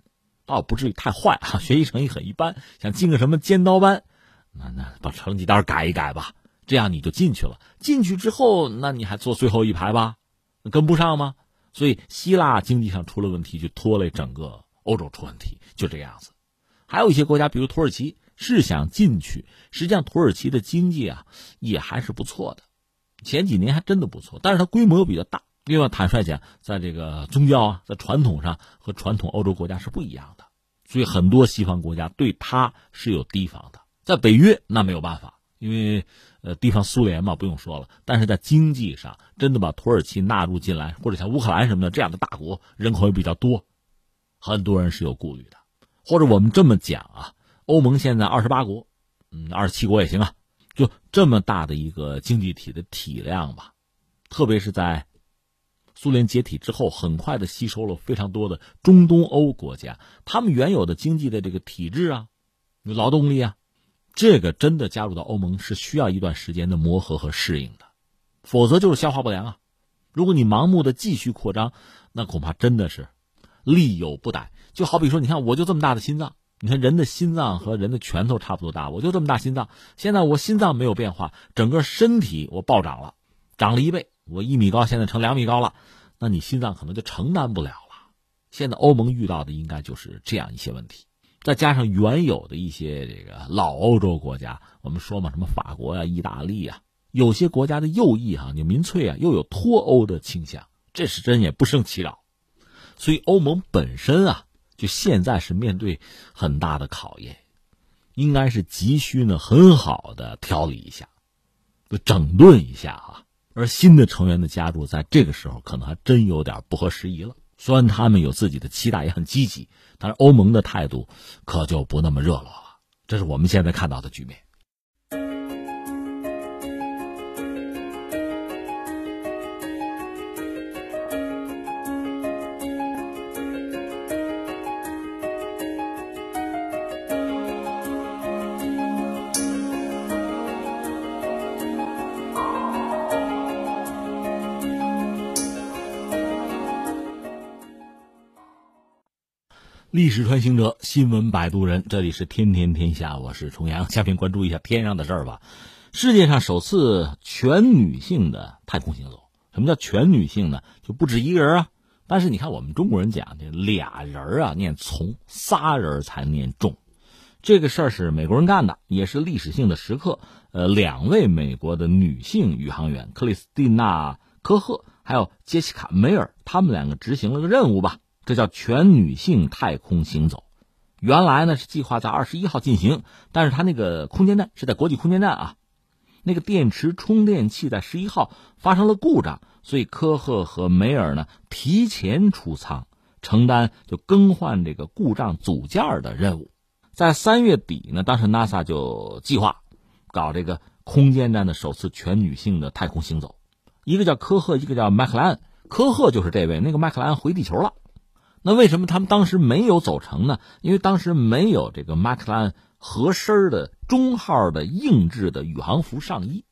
倒不至于太坏啊，学习成绩很一般，想进个什么尖刀班，那那把成绩单改一改吧，这样你就进去了。进去之后，那你还坐最后一排吧，跟不上吗？所以希腊经济上出了问题，就拖累整个欧洲出问题，就这样子。还有一些国家，比如土耳其，是想进去。实际上，土耳其的经济啊也还是不错的，前几年还真的不错。但是它规模又比较大。另外，坦率讲，在这个宗教啊，在传统上和传统欧洲国家是不一样的，所以很多西方国家对它是有提防的。在北约那没有办法，因为呃，地方苏联嘛，不用说了。但是在经济上，真的把土耳其纳入进来，或者像乌克兰什么的这样的大国，人口也比较多，很多人是有顾虑的。或者我们这么讲啊，欧盟现在二十八国，嗯，二十七国也行啊，就这么大的一个经济体的体量吧，特别是在苏联解体之后，很快的吸收了非常多的中东欧国家，他们原有的经济的这个体制啊，劳动力啊，这个真的加入到欧盟是需要一段时间的磨合和适应的，否则就是消化不良啊。如果你盲目的继续扩张，那恐怕真的是力有不逮。就好比说，你看我就这么大的心脏，你看人的心脏和人的拳头差不多大，我就这么大心脏。现在我心脏没有变化，整个身体我暴涨了，涨了一倍，我一米高，现在成两米高了，那你心脏可能就承担不了了。现在欧盟遇到的应该就是这样一些问题，再加上原有的一些这个老欧洲国家，我们说嘛，什么法国呀、意大利呀，有些国家的右翼哈，你民粹啊，又有脱欧的倾向，这是真也不胜其扰。所以欧盟本身啊。就现在是面对很大的考验，应该是急需呢很好的调理一下，就整顿一下啊。而新的成员的加入，在这个时候可能还真有点不合时宜了。虽然他们有自己的期待，也很积极，但是欧盟的态度可就不那么热络了。这是我们现在看到的局面。历史穿行者，新闻摆渡人，这里是天天天下，我是重阳。下面关注一下天上的事儿吧。世界上首次全女性的太空行走，什么叫全女性呢？就不止一个人啊。但是你看我们中国人讲这俩人啊念从，仨人才念重。这个事儿是美国人干的，也是历史性的时刻。呃，两位美国的女性宇航员克里斯蒂娜·科赫还有杰西卡·梅尔，他们两个执行了个任务吧。这叫全女性太空行走，原来呢是计划在二十一号进行，但是他那个空间站是在国际空间站啊，那个电池充电器在十一号发生了故障，所以科赫和梅尔呢提前出舱，承担就更换这个故障组件的任务。在三月底呢，当时 NASA 就计划搞这个空间站的首次全女性的太空行走，一个叫科赫，一个叫麦克莱恩。科赫就是这位，那个麦克莱恩回地球了。那为什么他们当时没有走成呢？因为当时没有这个麦克兰合身的中号的硬质的宇航服上衣。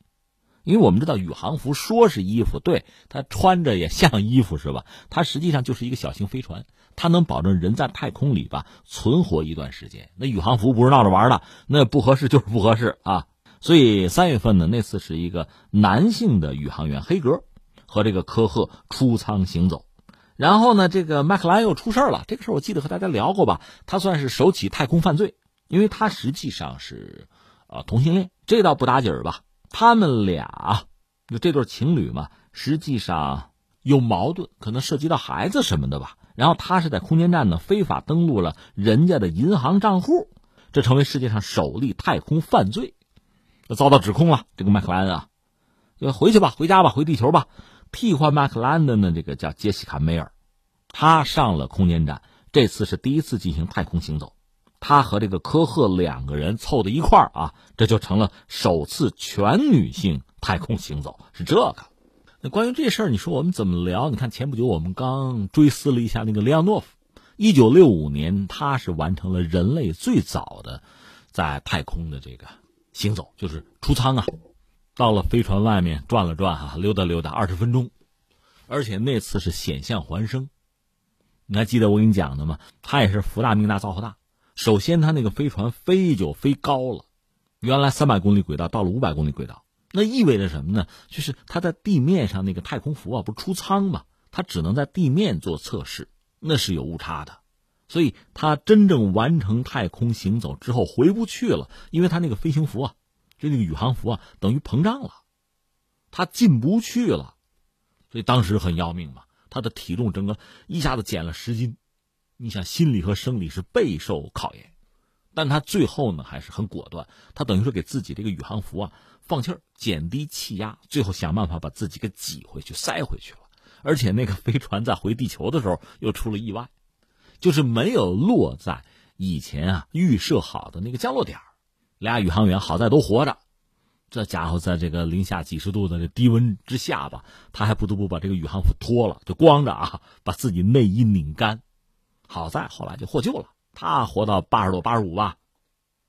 因为我们知道宇航服说是衣服，对它穿着也像衣服是吧？它实际上就是一个小型飞船，它能保证人在太空里吧存活一段时间。那宇航服不是闹着玩的，那不合适就是不合适啊。所以三月份呢，那次是一个男性的宇航员黑格和这个科赫出舱行走，然后呢，这个麦克莱又出事了。这个事儿我记得和大家聊过吧？他算是首起太空犯罪，因为他实际上是啊同性恋，这倒不打紧儿吧？他们俩就这对情侣嘛，实际上有矛盾，可能涉及到孩子什么的吧。然后他是在空间站呢非法登录了人家的银行账户，这成为世界上首例太空犯罪。遭到指控了，这个麦克莱恩啊，就回去吧，回家吧，回地球吧。替换麦克兰的呢，这个叫杰西卡梅尔，他上了空间站，这次是第一次进行太空行走。他和这个科赫两个人凑到一块儿啊，这就成了首次全女性太空行走，是这个。那关于这事儿，你说我们怎么聊？你看前不久我们刚追思了一下那个列昂诺夫，一九六五年他是完成了人类最早的在太空的这个。行走就是出舱啊，到了飞船外面转了转哈，溜达溜达二十分钟，而且那次是险象环生。你还记得我跟你讲的吗？他也是福大命大造化大。首先，他那个飞船飞就飞高了，原来三百公里轨道到了五百公里轨道，那意味着什么呢？就是他在地面上那个太空服啊，不是出舱嘛，他只能在地面做测试，那是有误差的。所以他真正完成太空行走之后回不去了，因为他那个飞行服啊，就那个宇航服啊，等于膨胀了，他进不去了，所以当时很要命嘛。他的体重整个一下子减了十斤，你想心理和生理是备受考验，但他最后呢还是很果断，他等于说给自己这个宇航服啊放气儿，减低气压，最后想办法把自己给挤回去、塞回去了。而且那个飞船在回地球的时候又出了意外。就是没有落在以前啊预设好的那个降落点俩宇航员好在都活着，这家伙在这个零下几十度的这低温之下吧，他还不得不把这个宇航服脱了，就光着啊，把自己内衣拧干。好在后来就获救了，他活到八十多、八十五吧，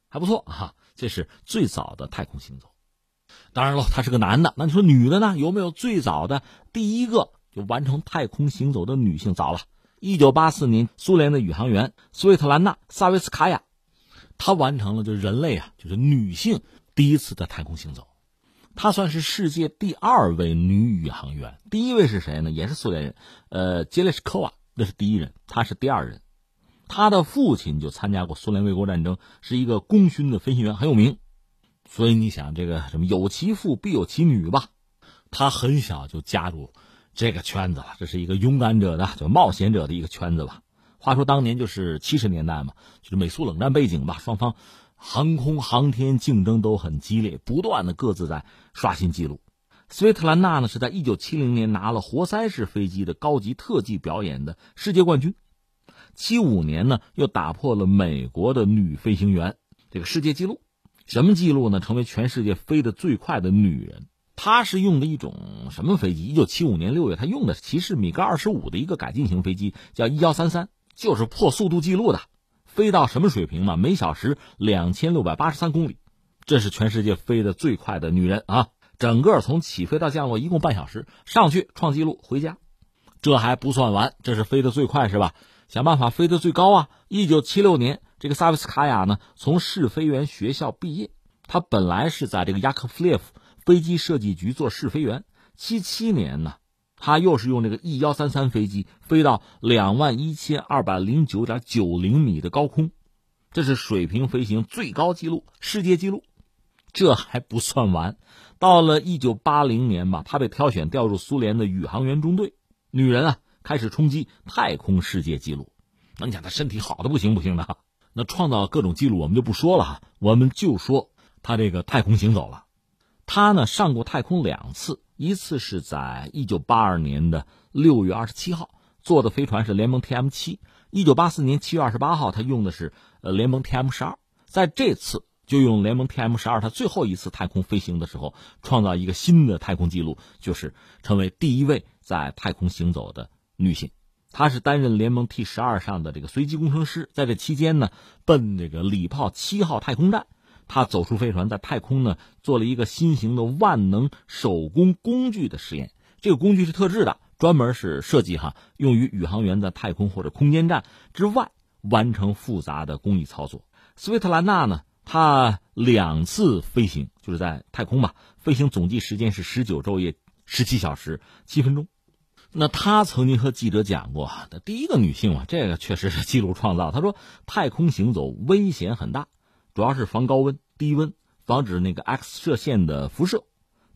还不错啊。这是最早的太空行走。当然了，他是个男的，那你说女的呢？有没有最早的第一个就完成太空行走的女性？早了。一九八四年，苏联的宇航员斯维特兰娜·萨维斯卡娅，她完成了就人类啊，就是女性第一次在太空行走。她算是世界第二位女宇航员，第一位是谁呢？也是苏联人，呃，杰列什科娃，那是第一人，她是第二人。她的父亲就参加过苏联卫国战争，是一个功勋的飞行员，很有名。所以你想，这个什么有其父必有其女吧？她很小就加入。这个圈子了，这是一个勇敢者的、就冒险者的一个圈子吧。话说当年就是七十年代嘛，就是美苏冷战背景吧，双方航空航天竞争都很激烈，不断的各自在刷新纪录。斯维特兰娜呢是在一九七零年拿了活塞式飞机的高级特技表演的世界冠军，七五年呢又打破了美国的女飞行员这个世界纪录，什么纪录呢？成为全世界飞得最快的女人。他是用的一种什么飞机？一九七五年六月，他用的其实米格二十五的一个改进型飞机，叫一幺三三，就是破速度记录的，飞到什么水平嘛？每小时两千六百八十三公里，这是全世界飞得最快的女人啊！整个从起飞到降落一共半小时，上去创纪录，回家。这还不算完，这是飞得最快是吧？想办法飞得最高啊！一九七六年，这个萨维斯卡娅呢，从试飞员学校毕业，他本来是在这个雅克夫列夫。飞机设计局做试飞员，七七年呢，他又是用这个 E 幺三三飞机飞到两万一千二百零九点九零米的高空，这是水平飞行最高纪录，世界纪录。这还不算完，到了一九八零年吧，他被挑选调入苏联的宇航员中队，女人啊开始冲击太空世界纪录。那你想，他身体好的不行不行的，那创造各种记录我们就不说了哈，我们就说他这个太空行走了。他呢上过太空两次，一次是在一九八二年的六月二十七号，坐的飞船是联盟 T M 七；一九八四年七月二十八号，他用的是呃联盟 T M 十二。在这次就用联盟 TM 十二，他最后一次太空飞行的时候，创造一个新的太空纪录，就是成为第一位在太空行走的女性。她是担任联盟 T 十二上的这个随机工程师，在这期间呢，奔这个礼炮七号太空站，他走出飞船，在太空呢做了一个新型的万能手工工具的实验。这个工具是特制的，专门是设计哈，用于宇航员在太空或者空间站之外完成复杂的工艺操作。斯维特兰娜呢，她两次飞行就是在太空吧，飞行总计时间是十九昼夜十七小时七分钟。那她曾经和记者讲过，第一个女性嘛，这个确实是记录创造。她说，太空行走危险很大，主要是防高温、低温，防止那个 X 射线的辐射，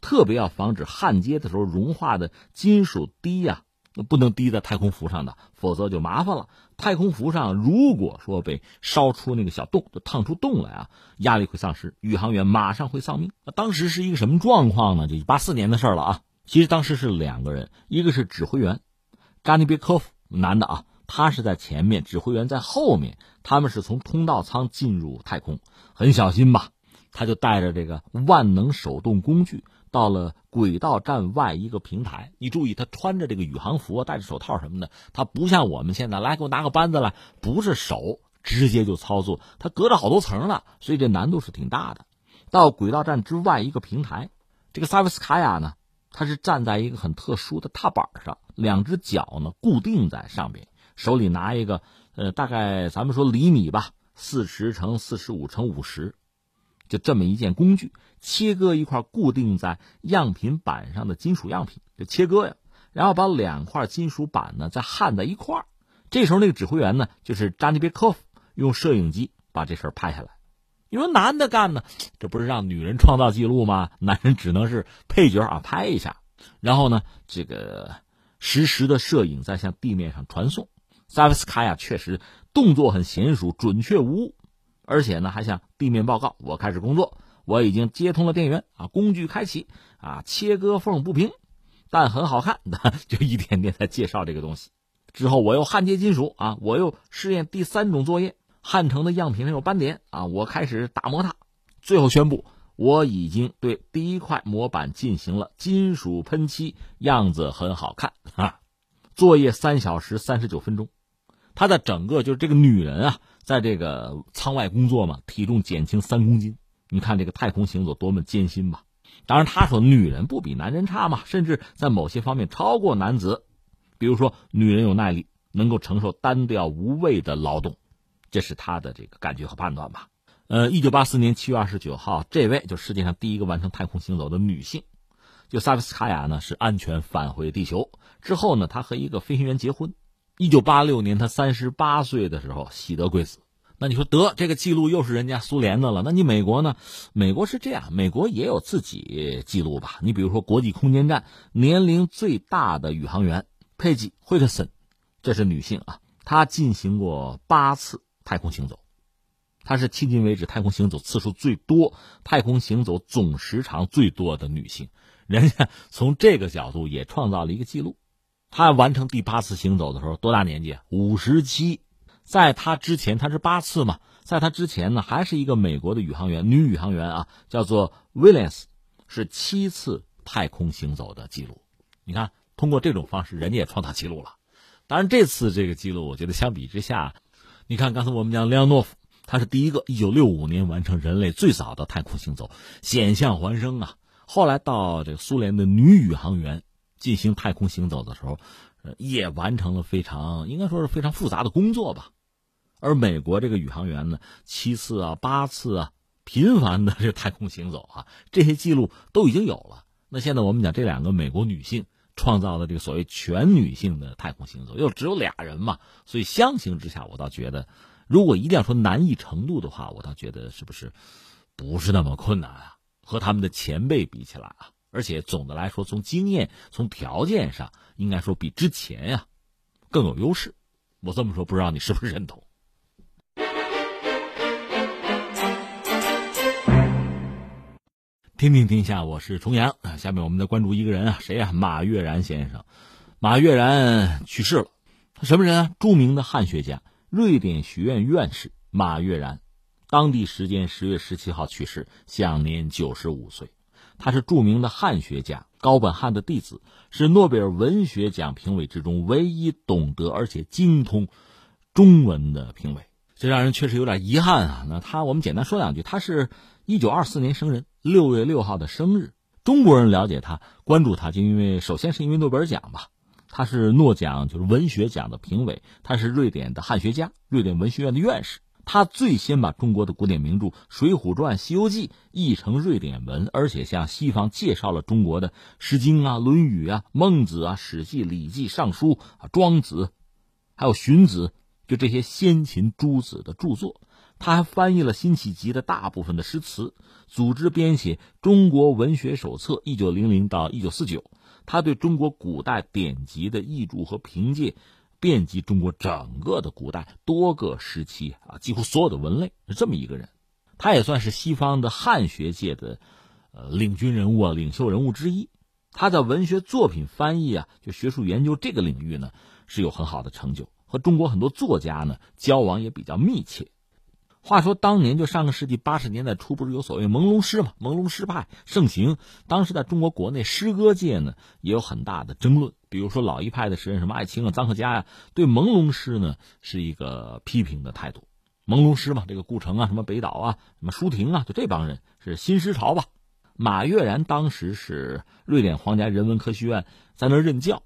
特别要防止焊接的时候融化的金属滴呀，不能滴在太空服上的，否则就麻烦了。太空服上如果说被烧出那个小洞，就烫出洞来啊，压力会丧失，宇航员马上会丧命。那当时是一个什么状况呢？就八四年的事了啊。其实当时是两个人，一个是指挥员，扎尼别科夫，男的啊，他是在前面，指挥员在后面。他们是从通道舱进入太空，很小心吧？他就带着这个万能手动工具到了轨道站外一个平台。你注意，他穿着这个宇航服，戴着手套什么的，他不像我们现在来给我拿个扳子来，不是手直接就操作，他隔着好多层了，所以这难度是挺大的。到轨道站之外一个平台，这个萨维斯卡娅呢？他是站在一个很特殊的踏板上，两只脚呢固定在上边，手里拿一个呃大概咱们说厘米吧，四十乘四十五乘五十，就这么一件工具，切割一块固定在样品板上的金属样品，就切割呀，然后把两块金属板呢再焊在一块儿。这时候那个指挥员呢就是扎尼别科夫，用摄影机把这事儿拍下来。你说男的干呢，这不是让女人创造记录吗？男人只能是配角啊，拍一下，然后呢，这个实时的摄影再向地面上传送。萨维斯卡娅确实动作很娴熟，准确无误，而且呢还向地面报告：我开始工作，我已经接通了电源啊，工具开启啊，切割缝不平，但很好看。就一点点在介绍这个东西。之后我又焊接金属啊，我又试验第三种作业。焊成的样品上有斑点啊！我开始打磨它，最后宣布我已经对第一块模板进行了金属喷漆，样子很好看啊！作业三小时三十九分钟，她的整个就是这个女人啊，在这个舱外工作嘛，体重减轻三公斤。你看这个太空行走多么艰辛吧？当然，他说女人不比男人差嘛，甚至在某些方面超过男子，比如说女人有耐力，能够承受单调无味的劳动。这是他的这个感觉和判断吧。呃，一九八四年七月二十九号，这位就世界上第一个完成太空行走的女性，就萨维斯卡娅呢，是安全返回地球之后呢，她和一个飞行员结婚。一九八六年，他三十八岁的时候喜得贵子。那你说得这个记录又是人家苏联的了？那你美国呢？美国是这样，美国也有自己记录吧？你比如说国际空间站年龄最大的宇航员佩吉·惠特森，这是女性啊，她进行过八次。太空行走，她是迄今为止太空行走次数最多、太空行走总时长最多的女性。人家从这个角度也创造了一个记录。他完成第八次行走的时候多大年纪？五十七。在他之前，他是八次嘛？在他之前呢，还是一个美国的宇航员，女宇航员啊，叫做 Williams，是七次太空行走的记录。你看，通过这种方式，人家也创造记录了。当然，这次这个记录，我觉得相比之下。你看，刚才我们讲列昂诺夫，他是第一个一九六五年完成人类最早的太空行走，险象环生啊。后来到这个苏联的女宇航员进行太空行走的时候，呃，也完成了非常应该说是非常复杂的工作吧。而美国这个宇航员呢，七次啊、八次啊，频繁的这太空行走啊，这些记录都已经有了。那现在我们讲这两个美国女性。创造的这个所谓全女性的太空行走，又只有俩人嘛，所以相形之下，我倒觉得，如果一定要说难易程度的话，我倒觉得是不是不是那么困难啊？和他们的前辈比起来啊，而且总的来说，从经验、从条件上，应该说比之前呀更有优势。我这么说，不知道你是不是认同？听听天下，我是重阳啊。下面我们再关注一个人啊，谁呀？马悦然先生。马悦然去世了，他什么人啊？著名的汉学家，瑞典学院院士马悦然。当地时间十月十七号去世，享年九十五岁。他是著名的汉学家高本汉的弟子，是诺贝尔文学奖评委之中唯一懂得而且精通中文的评委。这让人确实有点遗憾啊。那他，我们简单说两句，他是一九二四年生人，六月六号的生日。中国人了解他、关注他，就因为首先是因为诺贝尔奖吧。他是诺奖，就是文学奖的评委。他是瑞典的汉学家，瑞典文学院的院士。他最先把中国的古典名著《水浒传》《西游记》译成瑞典文，而且向西方介绍了中国的《诗经》啊、《论语》啊、《孟子》啊、《史记》《礼记》《尚书》啊、《庄子》，还有《荀子》，就这些先秦诸子的著作。他还翻译了辛弃疾的大部分的诗词，组织编写《中国文学手册》（一九零零到一九四九）。他对中国古代典籍的译著和凭借，遍及中国整个的古代多个时期啊，几乎所有的文类是这么一个人。他也算是西方的汉学界的，呃，领军人物啊，领袖人物之一。他在文学作品翻译啊，就学术研究这个领域呢，是有很好的成就，和中国很多作家呢交往也比较密切。话说当年就上个世纪八十年代初，不是有所谓朦胧诗嘛？朦胧诗派盛行，当时在中国国内诗歌界呢也有很大的争论。比如说老一派的诗人什么艾青啊、臧克家呀，对朦胧诗呢是一个批评的态度。朦胧诗嘛，这个顾城啊、什么北岛啊、什么舒婷啊，就这帮人是新诗潮吧。马悦然当时是瑞典皇家人文科学院在那任教，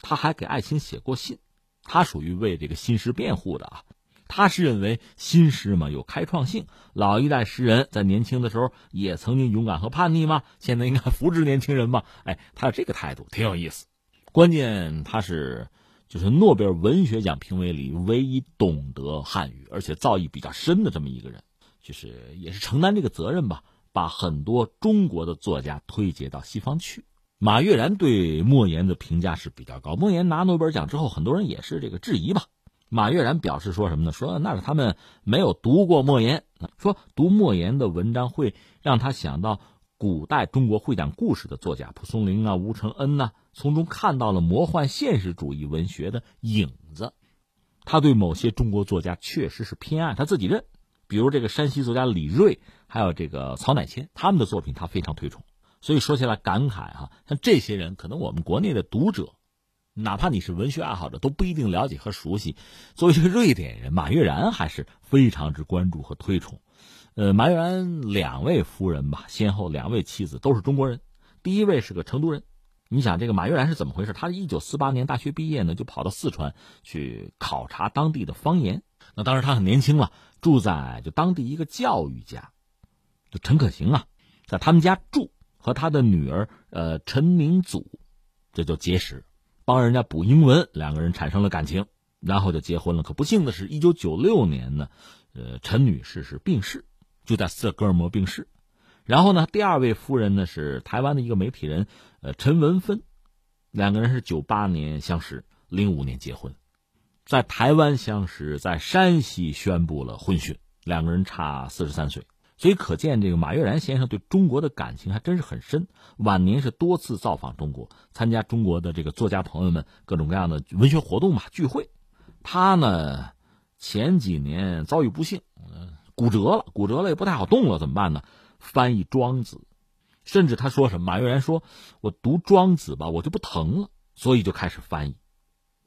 他还给艾青写过信，他属于为这个新诗辩护的啊。他是认为新诗嘛有开创性，老一代诗人在年轻的时候也曾经勇敢和叛逆嘛，现在应该扶植年轻人嘛。哎，他有这个态度挺有意思。关键他是就是诺贝尔文学奖评委里唯一懂得汉语而且造诣比较深的这么一个人，就是也是承担这个责任吧，把很多中国的作家推介到西方去。马悦然对莫言的评价是比较高，莫言拿诺贝尔奖之后，很多人也是这个质疑吧。马悦然表示说什么呢？说那是他们没有读过莫言，说读莫言的文章会让他想到古代中国会讲故事的作家蒲松龄啊、吴承恩呐，从中看到了魔幻现实主义文学的影子。他对某些中国作家确实是偏爱，他自己认，比如这个山西作家李锐，还有这个曹乃谦，他们的作品他非常推崇。所以说起来感慨哈，像这些人，可能我们国内的读者。哪怕你是文学爱好者，都不一定了解和熟悉。作为一个瑞典人，马悦然还是非常之关注和推崇。呃，马悦然两位夫人吧，先后两位妻子都是中国人。第一位是个成都人。你想，这个马悦然是怎么回事？他一九四八年大学毕业呢，就跑到四川去考察当地的方言。那当时他很年轻了，住在就当地一个教育家，就陈可行啊，在他们家住，和他的女儿呃陈明祖，这就结识。帮人家补英文，两个人产生了感情，然后就结婚了。可不幸的是，一九九六年呢，呃，陈女士是病逝，就在斯德哥尔摩病逝。然后呢，第二位夫人呢是台湾的一个媒体人，呃，陈文芬，两个人是九八年相识，零五年结婚，在台湾相识，在山西宣布了婚讯，两个人差四十三岁。所以可见，这个马悦然先生对中国的感情还真是很深。晚年是多次造访中国，参加中国的这个作家朋友们各种各样的文学活动嘛聚会。他呢，前几年遭遇不幸，骨折了，骨折了也不太好动了，怎么办呢？翻译《庄子》，甚至他说什么？马悦然说：“我读《庄子》吧，我就不疼了。”所以就开始翻译，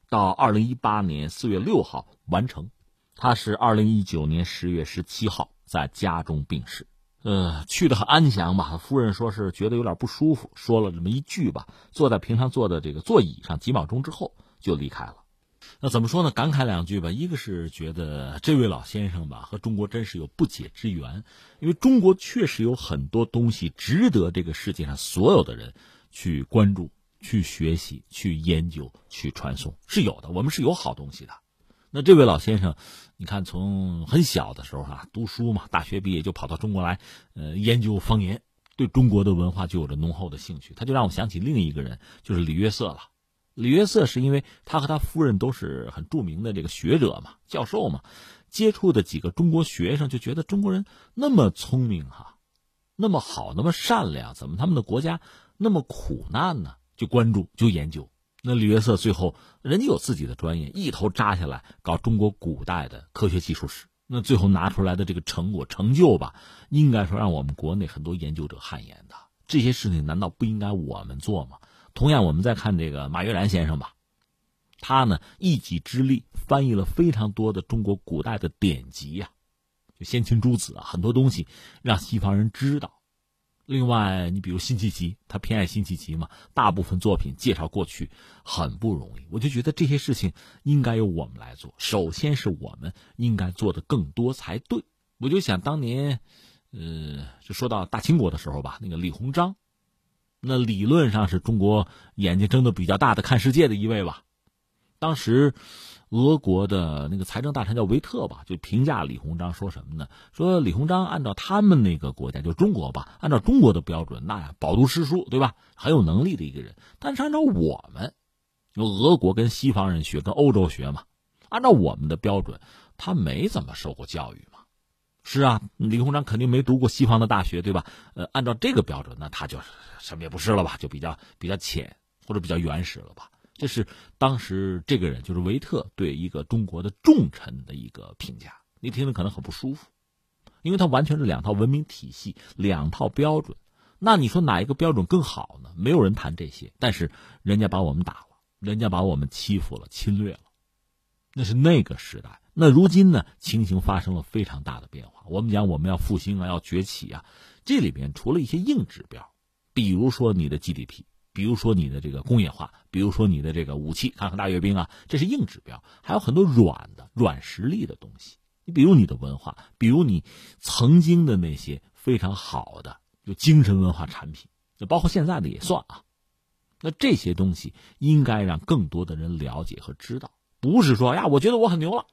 到二零一八年四月六号完成。他是二零一九年十月十七号。在家中病逝，呃，去的很安详吧。夫人说是觉得有点不舒服，说了这么一句吧，坐在平常坐的这个座椅上，几秒钟之后就离开了。那怎么说呢？感慨两句吧。一个是觉得这位老先生吧，和中国真是有不解之缘，因为中国确实有很多东西值得这个世界上所有的人去关注、去学习、去研究、去传送，是有的。我们是有好东西的。那这位老先生，你看从很小的时候哈读书嘛，大学毕业就跑到中国来，呃，研究方言，对中国的文化就有着浓厚的兴趣。他就让我想起另一个人，就是李约瑟了。李约瑟是因为他和他夫人都是很著名的这个学者嘛，教授嘛，接触的几个中国学生就觉得中国人那么聪明哈，那么好，那么善良，怎么他们的国家那么苦难呢？就关注，就研究。那李约瑟最后，人家有自己的专业，一头扎下来搞中国古代的科学技术史，那最后拿出来的这个成果成就吧，应该说让我们国内很多研究者汗颜的。这些事情难道不应该我们做吗？同样，我们再看这个马悦然先生吧，他呢一己之力翻译了非常多的中国古代的典籍呀，就先秦诸子啊，很多东西让西方人知道。另外，你比如辛弃疾，他偏爱辛弃疾嘛，大部分作品介绍过去很不容易。我就觉得这些事情应该由我们来做，首先是我们应该做的更多才对。我就想当年，呃，就说到大清国的时候吧，那个李鸿章，那理论上是中国眼睛睁得比较大的看世界的一位吧，当时。俄国的那个财政大臣叫维特吧，就评价李鸿章说什么呢？说李鸿章按照他们那个国家，就中国吧，按照中国的标准，那呀饱读诗书，对吧？很有能力的一个人。但是按照我们，用俄国跟西方人学，跟欧洲学嘛，按照我们的标准，他没怎么受过教育嘛。是啊，李鸿章肯定没读过西方的大学，对吧？呃，按照这个标准，那他就什么也不是了吧？就比较比较浅或者比较原始了吧？这是当时这个人，就是维特对一个中国的重臣的一个评价。你听着可能很不舒服，因为他完全是两套文明体系，两套标准。那你说哪一个标准更好呢？没有人谈这些。但是人家把我们打了，人家把我们欺负了、侵略了，那是那个时代。那如今呢，情形发生了非常大的变化。我们讲我们要复兴啊，要崛起啊，这里边除了一些硬指标，比如说你的 GDP。比如说你的这个工业化，比如说你的这个武器，看看大阅兵啊，这是硬指标，还有很多软的软实力的东西。你比如你的文化，比如你曾经的那些非常好的就精神文化产品，就包括现在的也算啊。那这些东西应该让更多的人了解和知道，不是说呀，我觉得我很牛了，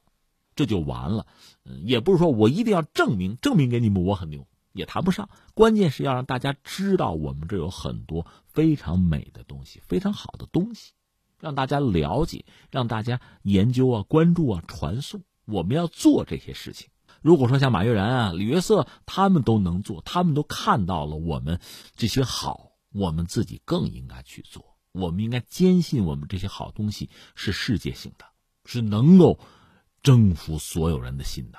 这就完了。嗯，也不是说我一定要证明证明给你们我很牛。也谈不上，关键是要让大家知道我们这有很多非常美的东西，非常好的东西，让大家了解，让大家研究啊、关注啊、传送。我们要做这些事情。如果说像马悦然啊、李约瑟他们都能做，他们都看到了我们这些好，我们自己更应该去做。我们应该坚信我们这些好东西是世界性的，是能够征服所有人的心的。